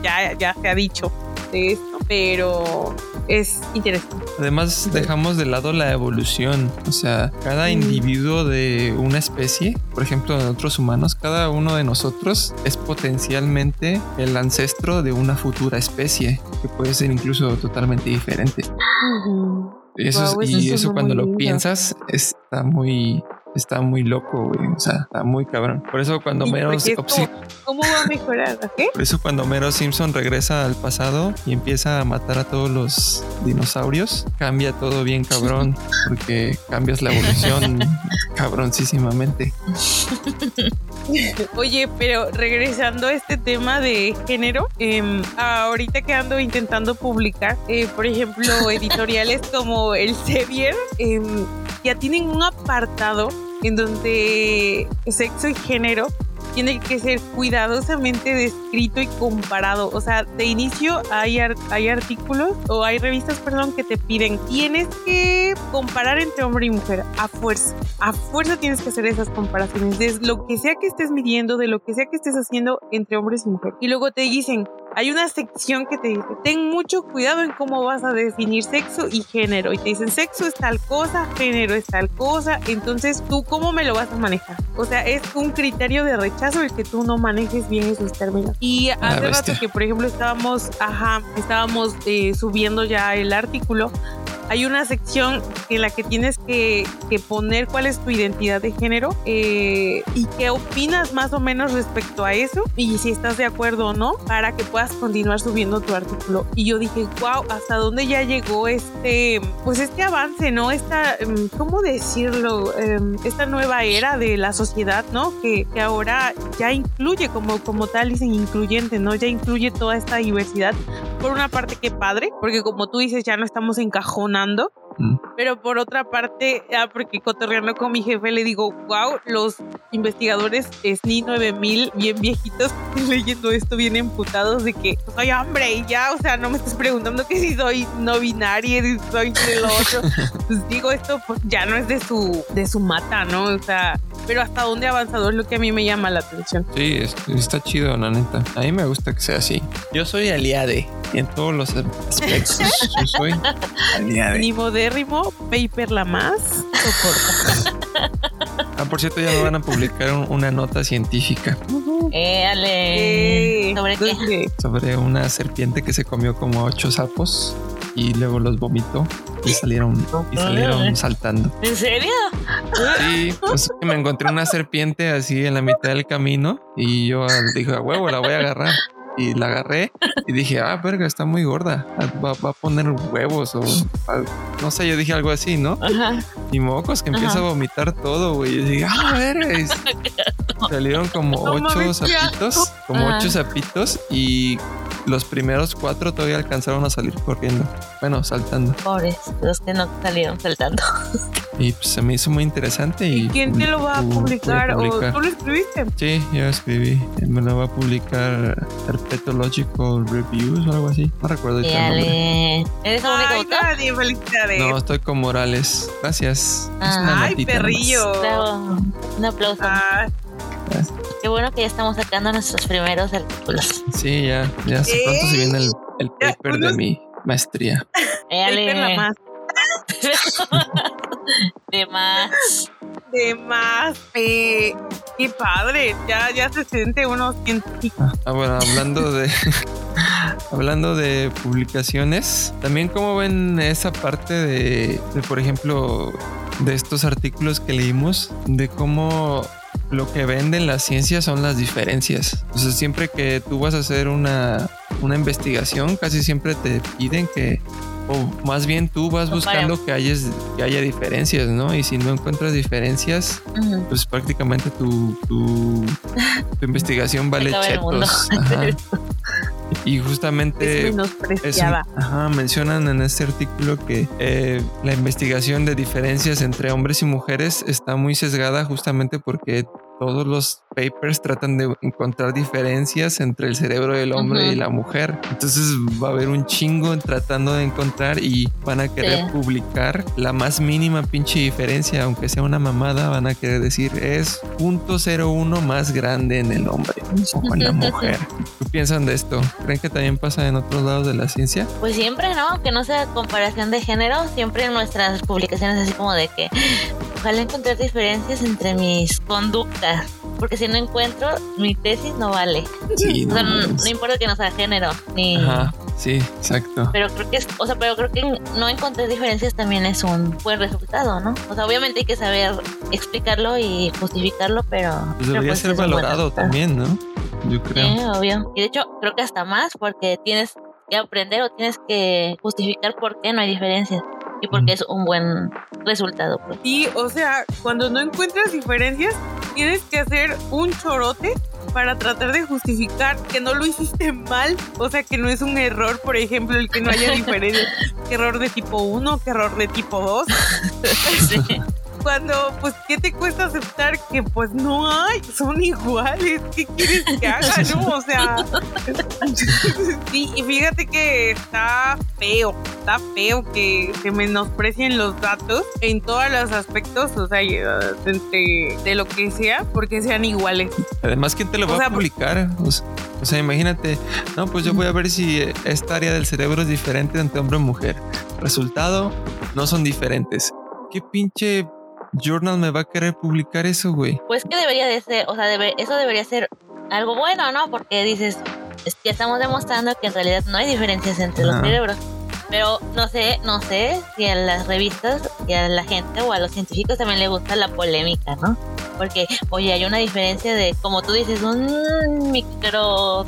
ya, ya se ha dicho de esto, pero es interesante. Además, dejamos de lado la evolución. O sea, cada Mm. individuo de una especie, por ejemplo, de otros humanos, cada uno de nosotros es potencialmente el ancestro de una futura especie que puede ser incluso totalmente diferente. Y eso, es- eso y eso cuando lo piensas está muy, está muy loco, güey. O sea, está muy cabrón. Por eso cuando como, ¿Cómo va a mejorar? Por eso cuando Homero Simpson regresa al pasado y empieza a matar a todos los dinosaurios, cambia todo bien cabrón, porque cambias la evolución cabroncísimamente. Oye, pero regresando a este tema de género, em, ahorita que ando intentando publicar, eh, por ejemplo, editoriales como el Sevier, em, ya tienen un apartado en donde sexo y género tiene que ser cuidadosamente descrito y comparado. O sea, de inicio hay, hay artículos o hay revistas, perdón, que te piden, tienes que comparar entre hombre y mujer a fuerza. A fuerza tienes que hacer esas comparaciones de lo que sea que estés midiendo, de lo que sea que estés haciendo entre hombres y mujeres. Y luego te dicen, hay una sección que te dice, ten mucho cuidado en cómo vas a definir sexo y género. Y te dicen, sexo es tal cosa, género es tal cosa. Entonces, ¿tú cómo me lo vas a manejar? O sea, es un criterio de rechazo el que tú no manejes bien esos términos. Y hace rato que, por ejemplo, estábamos, ajá, estábamos eh, subiendo ya el artículo, hay una sección en la que tienes que, que poner cuál es tu identidad de género eh, y qué opinas más o menos respecto a eso y si estás de acuerdo o no para que puedas continuar subiendo tu artículo. Y yo dije, wow, hasta dónde ya llegó este, pues este avance, ¿no? Esta, em, ¿cómo decirlo? Em, esta nueva era de la sociedad, ¿no? Que, que ahora ya incluye como, como tal, dicen incluyente, ¿no? Ya incluye toda esta diversidad. Por una parte, qué padre, porque como tú dices, ya no estamos encajonando Mm. pero por otra parte, ah, porque cotorreando con mi jefe le digo, wow, los investigadores SNI 9000, bien viejitos, leyendo esto bien emputados de que soy hombre y ya, o sea, no me estás preguntando que si soy no binaria, si soy de lo otro. pues digo, esto pues ya no es de su, de su mata, ¿no? O sea, pero hasta dónde ha avanzado es lo que a mí me llama la atención. Sí, es- está chido, la neta. A mí me gusta que sea así. Yo soy aliade y en todos los aspectos. Yo soy aliade. Ni modérrimo, paper la más, soporta. Ah, por cierto, ya me van a publicar un- una nota científica Eh, ale. Eh, ¿Sobre qué? sobre una serpiente que se comió como ocho sapos y luego los vomitó y salieron, y salieron saltando. ¿En serio? Sí, pues me encontré una serpiente así en la mitad del camino y yo dije, a huevo, la voy a agarrar. Y la agarré y dije, ah, verga, está muy gorda. Va, va a poner huevos o no sé, yo dije algo así, ¿no? Ajá. Y mocos que empieza Ajá. a vomitar todo, güey. Y dije, ah, verga. y salieron como No ocho mames, qué sapitos, como Ajá. ocho sapitos y los primeros cuatro todavía alcanzaron a salir corriendo. Bueno, saltando. Pobres, los que no salieron saltando. Y pues se me hizo muy interesante. ¿Y, ¿Y quién te lo va a publicar? ¿O tú lo escribiste? Sí, yo escribí. Me lo va a publicar Herpetological Reviews o algo así. No recuerdo el nombre. ¿Eres el único Ay, autor? nadie, felicidades. No, estoy con Morales. Gracias. Ay, perrillo. Bravo. Un aplauso. Ah, Qué bueno que ya estamos sacando nuestros primeros artículos. Sí, ya. Ya hace pronto se viene el, el paper de mi maestría. Eh, ale. paper la más. De más. De más. Eh, qué padre. Ya, ya se siente uno científico. Ah, bueno, hablando de hablando de publicaciones, también como ven esa parte de, de, por ejemplo, de estos artículos que leímos, de cómo lo que venden la ciencia son las diferencias. O sea, siempre que tú vas a hacer una, una investigación, casi siempre te piden que o más bien tú vas buscando que haya, que haya diferencias, ¿no? Y si no encuentras diferencias, pues prácticamente tu, tu, tu investigación vale chetos. Y justamente Es ajá, mencionan en este artículo que eh, la investigación de diferencias entre hombres y mujeres está muy sesgada justamente porque todos los papers tratan de encontrar diferencias entre el cerebro del hombre Ujú. y la mujer. Entonces va a haber un chingo tratando de encontrar y van a querer Sí. publicar la más mínima pinche diferencia, aunque sea una mamada, van a querer decir es .01 más grande en el hombre o en la mujer. ¿Qué piensan de esto? ¿Creen que también pasa en otros lados de la ciencia? Pues siempre, ¿no? Aunque no sea comparación de género, siempre en nuestras publicaciones así como de que ojalá encontrar diferencias entre mis conductas. Porque si no encuentro, mi tesis no vale. Sí, O sea, no no importa que no sea género, ni... Ajá, sí, exacto. Pero creo que es, o sea, pero creo que no encontrar diferencias también es un buen resultado, ¿no? O sea, obviamente hay que saber explicarlo y justificarlo, pero... Pues debería pues ser valorado también, ¿no? Yo creo. Sí, obvio. Y de hecho, creo que hasta más porque tienes que aprender o tienes que justificar por qué no hay diferencias y por qué es un buen resultado. Pues. Sí, o sea, cuando no encuentras diferencias, tienes que hacer un chorote para tratar de justificar que no lo hiciste mal. O sea, que no es un error, por ejemplo, el que no haya diferencias. que error de tipo 1, que error de tipo 2. Sí. Cuando, pues, ¿qué te cuesta aceptar que, pues, no hay? Son iguales. ¿Qué quieres que haga, no? O sea, sí, y fíjate que está feo, está feo que se menosprecien los datos en todos los aspectos, o sea, uh, entre, de lo que sea, porque sean iguales. Además, ¿quién te lo O va sea, a publicar? O sea, o sea, imagínate, no, pues yo voy a ver si esta área del cerebro es diferente entre hombre y mujer. Resultado, no son diferentes. ¿Qué pinche journal me va a querer publicar eso, güey? Pues que debería de ser, o sea, debe- eso debería ser algo bueno, ¿no? Porque dices, es- ya estamos demostrando que en realidad no hay diferencias entre los cerebros. Pero no sé, no sé si a las revistas y a la gente o a los científicos también le gusta la polémica, ¿no? Porque, oye, hay una diferencia de, como tú dices, un micro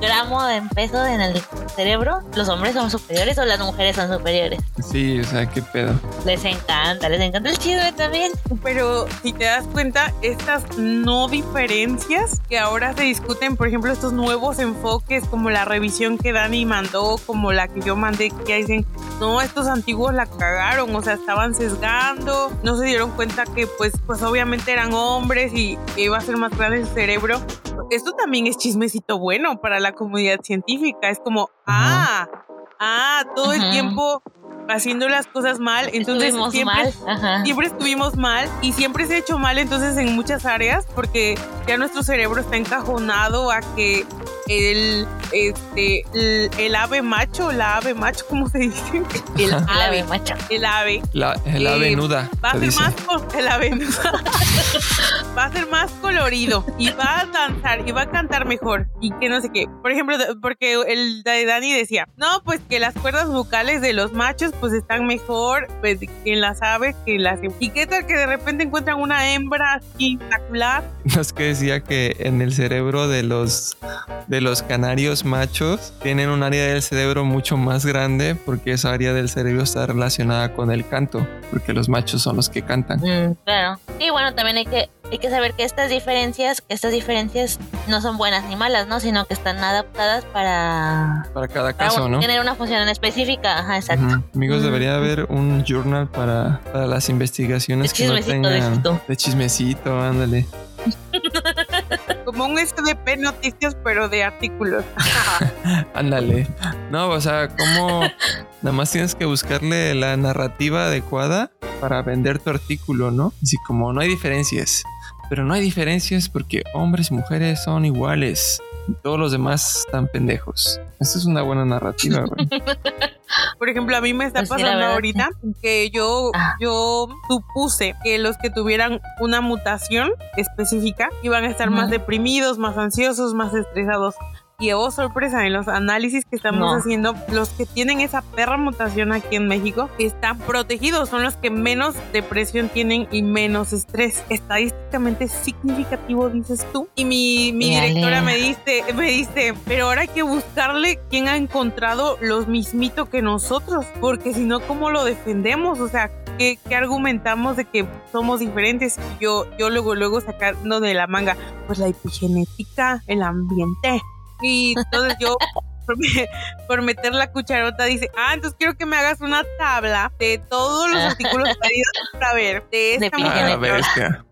gramo en peso en el cerebro, los hombres son superiores o las mujeres son superiores. Sí, o sea, qué pedo. Les encanta, les encanta el chisme también. Pero si te das cuenta, estas no diferencias que ahora se discuten, por ejemplo, estos nuevos enfoques, como la revisión que Dani mandó, como la que yo mandé, que dicen, no, estos antiguos la cagaron, o sea, estaban sesgando, no se dieron cuenta que pues, pues obviamente eran hombres y que iba a ser más grande el cerebro. Esto también es chismecito bueno para la comunidad científica. Es como, ah, ah, todo el tiempo haciendo las cosas mal, entonces siempre, siempre estuvimos mal y siempre se ha hecho mal entonces en muchas áreas porque ya nuestro cerebro está encajonado a que el, este, el, ave macho, la ave macho, ¿cómo se dice? El ave macho. El ave. el ave eh, nuda. Va a ser más, el ave nuda. va a ser más colorido y va a danzar y va a cantar mejor y que no sé qué. Por ejemplo, porque el de Dani decía, no, pues que las cuerdas vocales de los machos pues están mejor pues, en las aves que las... ¿Y qué tal que de repente encuentran una hembra espectacular? No es que decía que en el cerebro de los los canarios machos tienen un área del cerebro mucho más grande porque esa área del cerebro está relacionada con el canto, porque los machos son los que cantan. Mm, claro. Y bueno, también hay que, hay que saber que estas diferencias, estas diferencias no son buenas ni malas, ¿no? Sino que están adaptadas para... Para cada caso, ¿no? Tener una función específica, ajá, exacto. Amigos, debería haber un journal para, para las investigaciones que no tengan... De chismecito, ándale. Un SDP noticias, pero de artículos. Ándale. no, o sea, como nada más tienes que buscarle la narrativa adecuada para vender tu artículo, ¿no? Así como no hay diferencias. Pero no hay diferencias porque hombres y mujeres son iguales. Todos los demás están pendejos. Esta es una buena narrativa, güey. Por ejemplo, a mí me está pues pasando ahorita que yo, ah. yo supuse que los que tuvieran una mutación específica iban a estar más deprimidos, más ansiosos, más estresados. Y oh sorpresa, en los análisis que estamos haciendo, los que tienen esa perra mutación aquí en México están protegidos, son los que menos depresión tienen y menos estrés. Estadísticamente significativo, dices tú. Y mi, mi directora me dice, me dice, pero ahora hay que buscarle quién ha encontrado los mismitos que nosotros, porque si no, ¿cómo lo defendemos? O sea, ¿Qué, ¿qué, argumentamos de que somos diferentes? Yo, yo luego, luego sacando de la manga, pues la epigenética, el ambiente, y entonces yo, por, meter la cucharota, dice, ah, entonces quiero que me hagas una tabla de todos los artículos para ver de esta de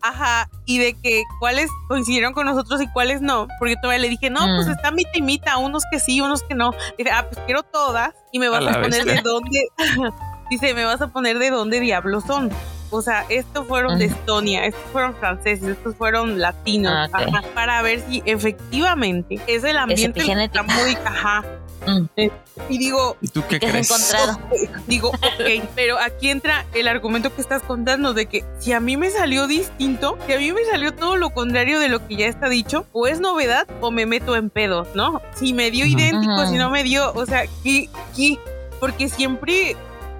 Ajá, y de que cuáles coincidieron con nosotros y cuáles no. Porque todavía le dije, no, pues mm. está mitad y mitad, unos que sí, unos que no. Dice, ah, pues quiero todas y me vas a, poner de dónde. dice, me vas a poner de dónde diablos son. O sea, estos fueron de Estonia, estos fueron franceses, estos fueron latinos, ah, para ver si efectivamente es el ambiente que está muy ajá. Mm. Eh, y digo, ¿y tú qué crees? Encontrado? digo, ok, pero aquí entra el argumento que estás contando de que si a mí me salió distinto, si a mí me salió todo lo contrario de lo que ya está dicho, o es novedad o me meto en pedos, ¿no? Si me dio idéntico, si no me dio, o sea, ¿qué, qué? Porque siempre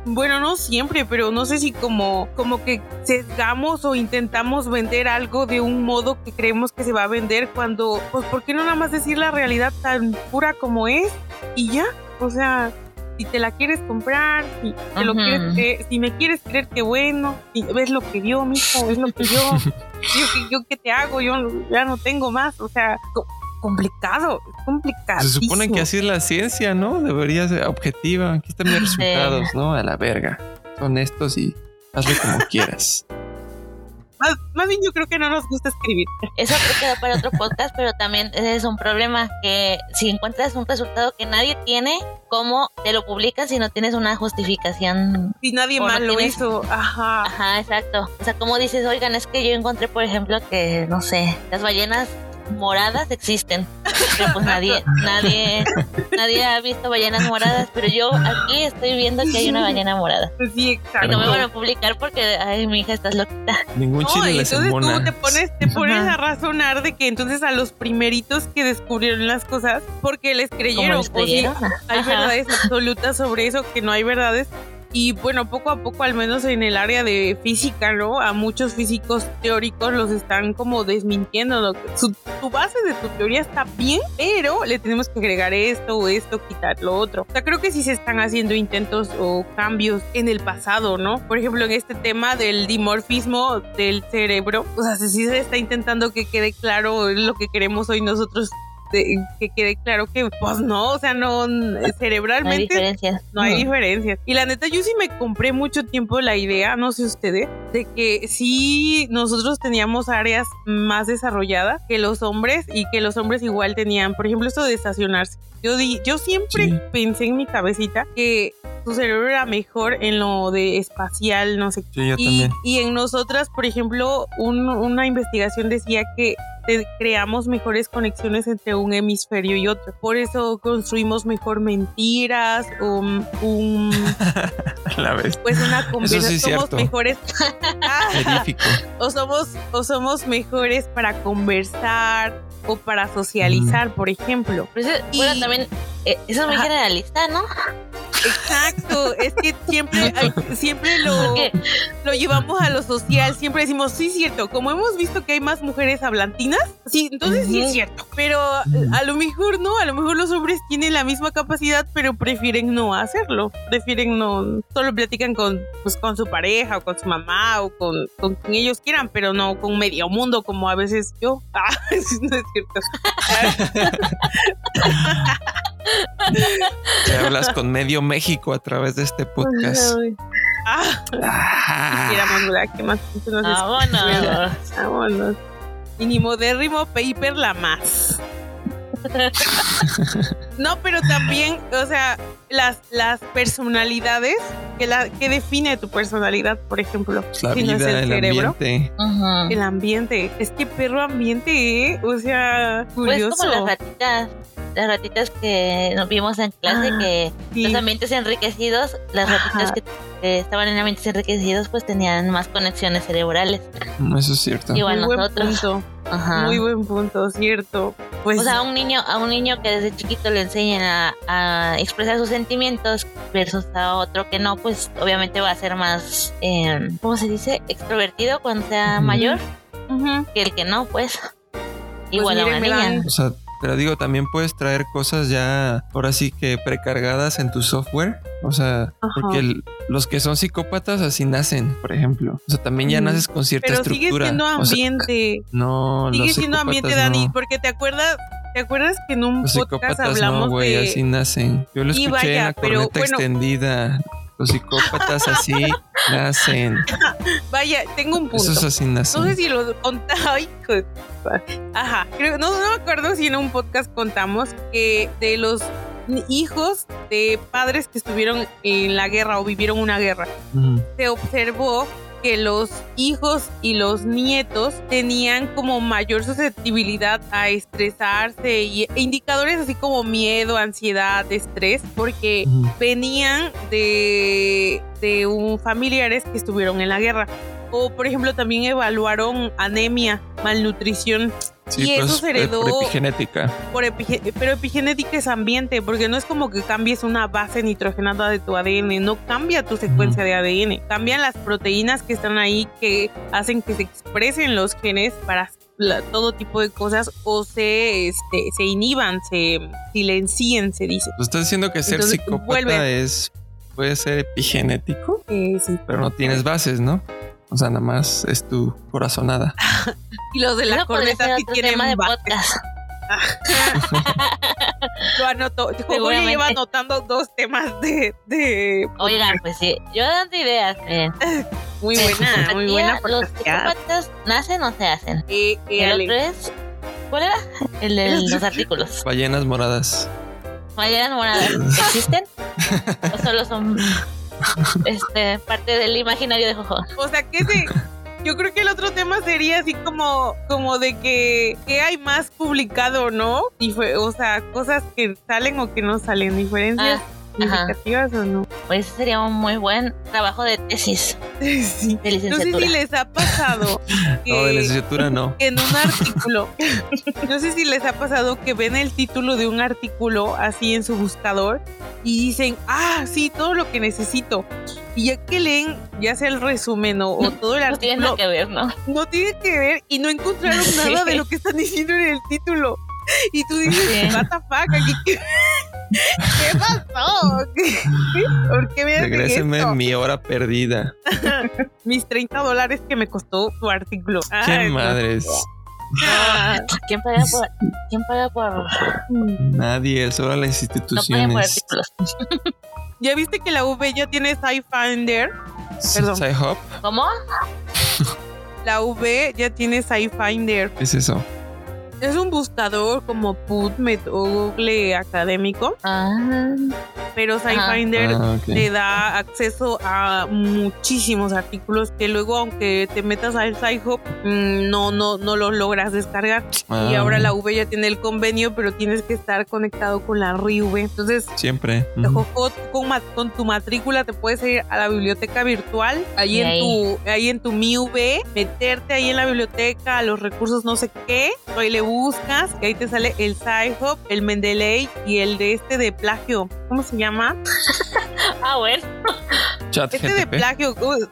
bueno, no siempre, pero no sé si como, como que sesgamos o intentamos vender algo de un modo que creemos que se va a vender cuando, pues, ¿por qué no nada más decir la realidad tan pura como es? Y ya, o sea, si te la quieres comprar, si, te lo quieres si me quieres creer que bueno, si ves lo que dio, mijo, ves lo que yo, yo, yo qué te hago, yo ya no tengo más, o sea, complicado, es complicado. Se supone que así es la ciencia, ¿no? Debería ser objetiva. Aquí están mis resultados, ¿no? A la verga. Son estos y hazlo como quieras. Más, bien yo creo que no nos gusta escribir. Eso queda para otro podcast, pero también es un problema que si encuentras un resultado que nadie tiene, ¿cómo te lo publicas si no tienes una justificación? Si nadie más lo hizo, ajá. Ajá, exacto. O sea, como dices, oigan, es que yo encontré, por ejemplo, que, no sé, las ballenas moradas existen. Pero pues nadie, nadie, nadie ha visto ballenas moradas, pero yo aquí estoy viendo que hay una ballena morada. Sí, Y exacto. no me van a publicar porque, ay, mi hija, estás loquita. Ningún No, chile y les entonces embona. tú te pones, te pones Ajá. a razonar de que entonces a los primeritos que descubrieron las cosas, porque les creyeron, les sí, hay verdades absolutas sobre eso, que no hay verdades. Y bueno, poco a poco, al menos en el área de física, ¿no? A muchos físicos teóricos los están como desmintiendo. que- su, tu base de tu teoría está bien, pero le tenemos que agregar esto o esto, quitar lo otro. O sea, creo que sí se están haciendo intentos o cambios en el pasado, ¿no? Por ejemplo, en este tema del dimorfismo del cerebro, o sea, sí se está intentando que quede claro lo que queremos hoy nosotros. De- que quede claro que pues no, o sea, no No hay cerebralmente diferencias. no hay diferencias. Y la neta, yo sí me compré mucho tiempo la idea, no sé ustedes, de que sí nosotros teníamos áreas más desarrolladas que los hombres y que los hombres igual tenían, por ejemplo, esto de estacionarse. Yo, di, yo siempre Sí. pensé en mi cabecita que su cerebro era mejor en lo de espacial, no sé qué. Sí, yo Y, también. y en nosotras, por ejemplo, un- una investigación decía que creamos mejores conexiones entre un hemisferio y otro. Por eso construimos mejor mentiras o un, la vez. pues una conversación. sí es somos cierto. mejores o somos o somos mejores para conversar o para socializar, por ejemplo. Pero eso- Y- bueno, también, eh, eso es muy Ajá. generalista, ¿no? Exacto, es que siempre siempre lo lo llevamos a lo social, siempre decimos, sí, cierto, como hemos visto que hay más mujeres hablantinas, sí, entonces sí es cierto, pero a lo mejor no, a lo mejor los hombres tienen la misma capacidad, pero prefieren no hacerlo, prefieren no, solo platican con, pues, con su pareja o con su mamá o con, con quien ellos quieran, pero no con medio mundo como a veces yo. Ah, no es cierto. Te hablas con medio México a través de este podcast. Ah, Ah, vámonos. Vámonos. Y ni modérrimo paper la más. No, pero también, o sea, las, las personalidades, que, la, que define tu personalidad, por ejemplo, pues la si no es el el cerebro. ambiente. El ambiente. Es que perro ambiente, ¿eh? O sea, Pues curioso. como las ratitas, las ratitas que nos vimos en clase, Ah, que Sí. los ambientes enriquecidos, las ratitas que, que estaban en ambientes enriquecidos, pues tenían más conexiones cerebrales. Eso es cierto. Igual Muy buen nosotros. Ajá. Muy buen punto, cierto. Pues O sea, a un niño, a un niño que desde chiquito le enseñan a, a expresar sus sentimientos versus a otro que no, pues obviamente va a ser más, eh, ¿cómo se dice? Extrovertido cuando sea mayor que el que no, pues. Igual a una niña. vean. O sea, pero digo, también puedes traer cosas ya, ahora sí que precargadas en tu software. O sea, Ajá. porque el- los que son psicópatas así nacen, por ejemplo. O sea, también ya naces con cierta pero sigue estructura. siendo O sea, ambiente. no, sigue siendo ambiente, Dani, no. porque te acuerdas, ¿te acuerdas que en un Los podcast psicópatas hablamos no, güey, de así nacen. Yo lo escuché en vaya, la pero corneta bueno. extendida. Los psicópatas así nacen. Vaya, tengo un punto. Esos así nacen. No sé si lo hijo de- Ajá. Creo, no, no me acuerdo si en un podcast contamos que de los hijos de padres que estuvieron en la guerra o vivieron una guerra, se observó que los hijos y los nietos tenían como mayor susceptibilidad a estresarse y indicadores así como miedo, ansiedad, estrés, porque venían de, de un familiares que estuvieron en la guerra. O, por ejemplo, también evaluaron anemia, malnutrición, Sí, Y pero eso es se heredó- por epigenética. por epige- pero epigenética es ambiente, porque no es como que cambies una base nitrogenada de tu ADN, no cambia tu secuencia de ADN, cambian las proteínas que están ahí que hacen que se expresen los genes para la- todo tipo de cosas o se, este, se inhiban, se silencien, se dice. Pues estás diciendo que ser Entonces, psicópata es puede ser epigenético, Eh, sí. pero no tienes bases, ¿no? O sea, nada más es tu corazonada. Y los de la corneta sí tienen de podcast. Lo anotó. Seguramente. lleva anotando dos temas de, de Oigan, pues sí, yo dando ideas. miren. muy buena, muy buena Los psicópatas nacen o se hacen. Eh, eh, El Ale. otro es. ¿Cuál era? El de los artículos. Ballenas moradas. ¿Ballenas moradas existen? ¿O solo son este, parte del imaginario de Jojo? O sea, ¿qué se, Yo creo que el otro tema sería así como, como de que, que hay más publicado, ¿no? Y fue, o sea, cosas que salen o que no salen, diferencias. Ah, significativas o no. Pues ese sería un muy buen trabajo de tesis Sí. de No sé licenciatura. si les ha pasado que, No, de licenciatura no. que en un artículo, no sé si les ha pasado que ven el título de un artículo así en su buscador y dicen, ah, sí, todo lo que necesito. Y ya que leen, ya sea el resumen o, o todo el No tiene artículo, nada que ver, ¿no? no tiene que ver y no encontraron Sí. nada de lo que están diciendo en el título. Y tú dices, Sí. what the fuck, aquí, ¿qué, ¿qué pasó? ¿Qué- ¿Por qué me hacen Regréseme esto? mi hora perdida. Mis 30 dólares que me costó tu artículo. Qué Ay, madres. Ah, ¿Quién paga por, quién paga por, Nadie, solo las no paga por instituciones. ¿Ya viste que la V ya tiene SciFinder? Perdón. Sci-Hop, ¿Cómo? La V ya tiene SciFinder. ¿qué es eso? Es un buscador como PubMed o Google académico, Ah, pero SciFinder Ah, te da acceso a muchísimos artículos que luego aunque te metas al SciHub mm, no no no los logras descargar. Y Ah, ahora la V ya tiene el convenio pero tienes que estar conectado con la RIV entonces Siempre. ojo, con, con tu matrícula te puedes ir a la biblioteca virtual ahí en tu ahí en tu MiUV meterte ahí en la biblioteca a los recursos no sé qué ahí le buscas y ahí te sale el SciHub el Mendeley y el de este de plagio ¿cómo se llama? ah, bueno. Chat Este de plagio uh,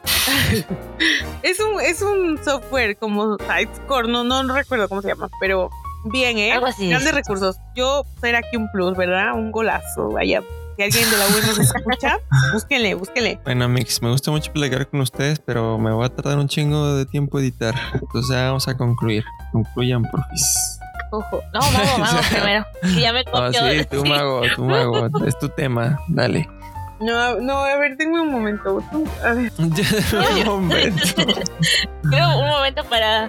es un es un software como Sitescore, no no recuerdo cómo se llama, pero bien, ¿eh? Algo así. Grandes recursos. Yo ser aquí un plus, ¿verdad? Un golazo, vaya. Si alguien de la web nos escucha, búsquenle, búsquenle. Bueno, Mix, me gusta mucho platicar con ustedes, pero me va a tardar un chingo de tiempo editar. Entonces ya vamos a concluir. Concluyan, porfis. Ojo. No, mago, mago primero. Que ya me copió. sí, tú mago, tú mago. Es tu tema. Dale. No, no, a ver, tengo un momento. A ver. Ya, un momento. Quiero un momento para,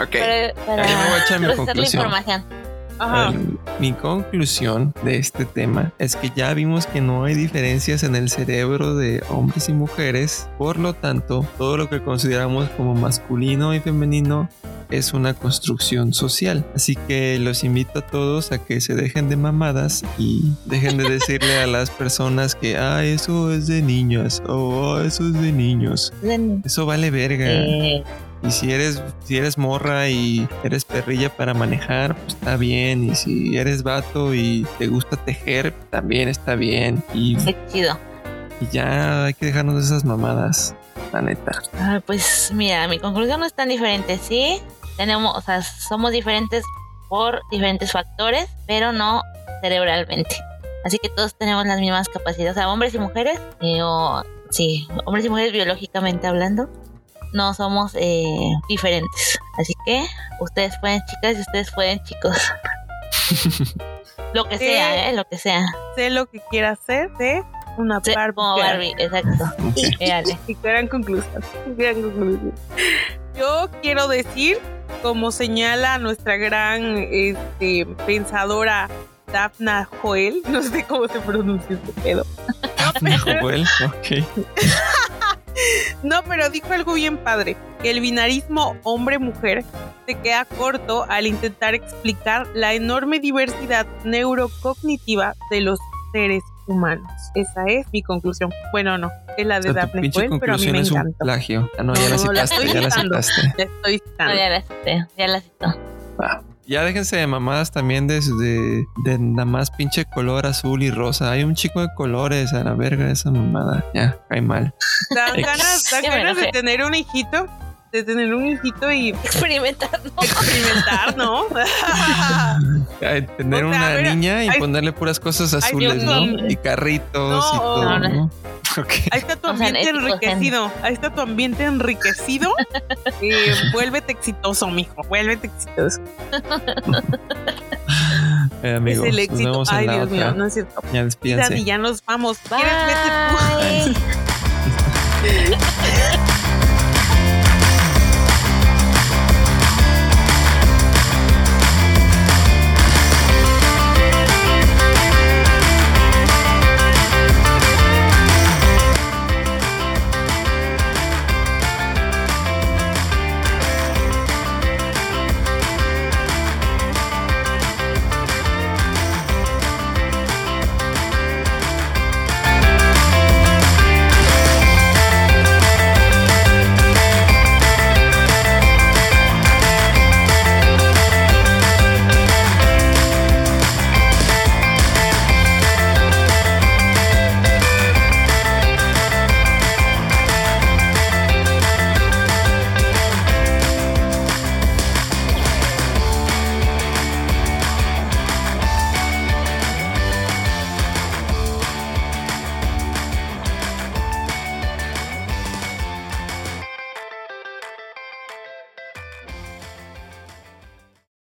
Ok. para, para Ahí me voy a echar mi procesar la información. Ajá. Ver, mi conclusión de este tema es que ya vimos que no hay diferencias en el cerebro de hombres y mujeres, por lo tanto, todo lo que consideramos como masculino y femenino es una construcción social. Así que los invito a todos a que se dejen de mamadas y dejen de decirle a las personas que, ah, eso es de niñas o "Ah, eso es de niños. Eso vale verga. Eh, Y si eres, si eres morra y eres perrilla para manejar, pues está bien. Y si eres vato y te gusta tejer, también está bien. Y, qué chido. y ya hay que dejarnos de esas mamadas, la neta. Ah, pues mira, mi conclusión no es tan diferente, sí. Tenemos, o sea, somos diferentes por diferentes factores, pero no cerebralmente. Así que todos tenemos las mismas capacidades, o sea, hombres y mujeres, eh, o sí, hombres y mujeres biológicamente hablando, no somos eh, diferentes. Así que ustedes pueden, chicas, y ustedes pueden, chicos. lo que Sí. sea, ¿eh? Lo que sea. Sé lo que quiera hacer de una Sí, Barbie. como. Barbie, exacto. Y gran conclusión. gran conclusión. Yo quiero decir, como señala nuestra gran este, pensadora Daphna Joel, no sé cómo se pronuncia este pedo. Joel, ok. No, pero dijo algo bien padre, que el binarismo hombre-mujer se queda corto al intentar explicar la enorme diversidad neurocognitiva de los seres humanos. Esa es mi conclusión. Bueno, no, es la O de sea, tu Daphne pero a mí me es un encantó. plagio. Ah, no, ya la no, la citaste, estoy ya la citando. citaste. La estoy No, citando. ya la cité, ya la citó. Va. Ya déjense de mamadas también de, de, de nada más pinche color azul y rosa. Hay un chico de colores a la verga esa mamada. Ya, cae mal. Dan ganas, dan de tener un hijito, de tener un hijito y Experimentar, ¿no? experimentar, ¿no? Ay, Tener O sea, una niña y ay- ponerle puras cosas azules, ¿no? Y carritos y No. todo, No, no. Okay. Ahí está tu ambiente o sea, enriquecido. Ahí está tu ambiente enriquecido. eh, vuélvete exitoso, mijo. Vuélvete exitoso. Eh, amigos, es el éxito. Nos vemos Ay, en Dios mío, no es cierto. Ya despídense. ya nos vamos. Bye.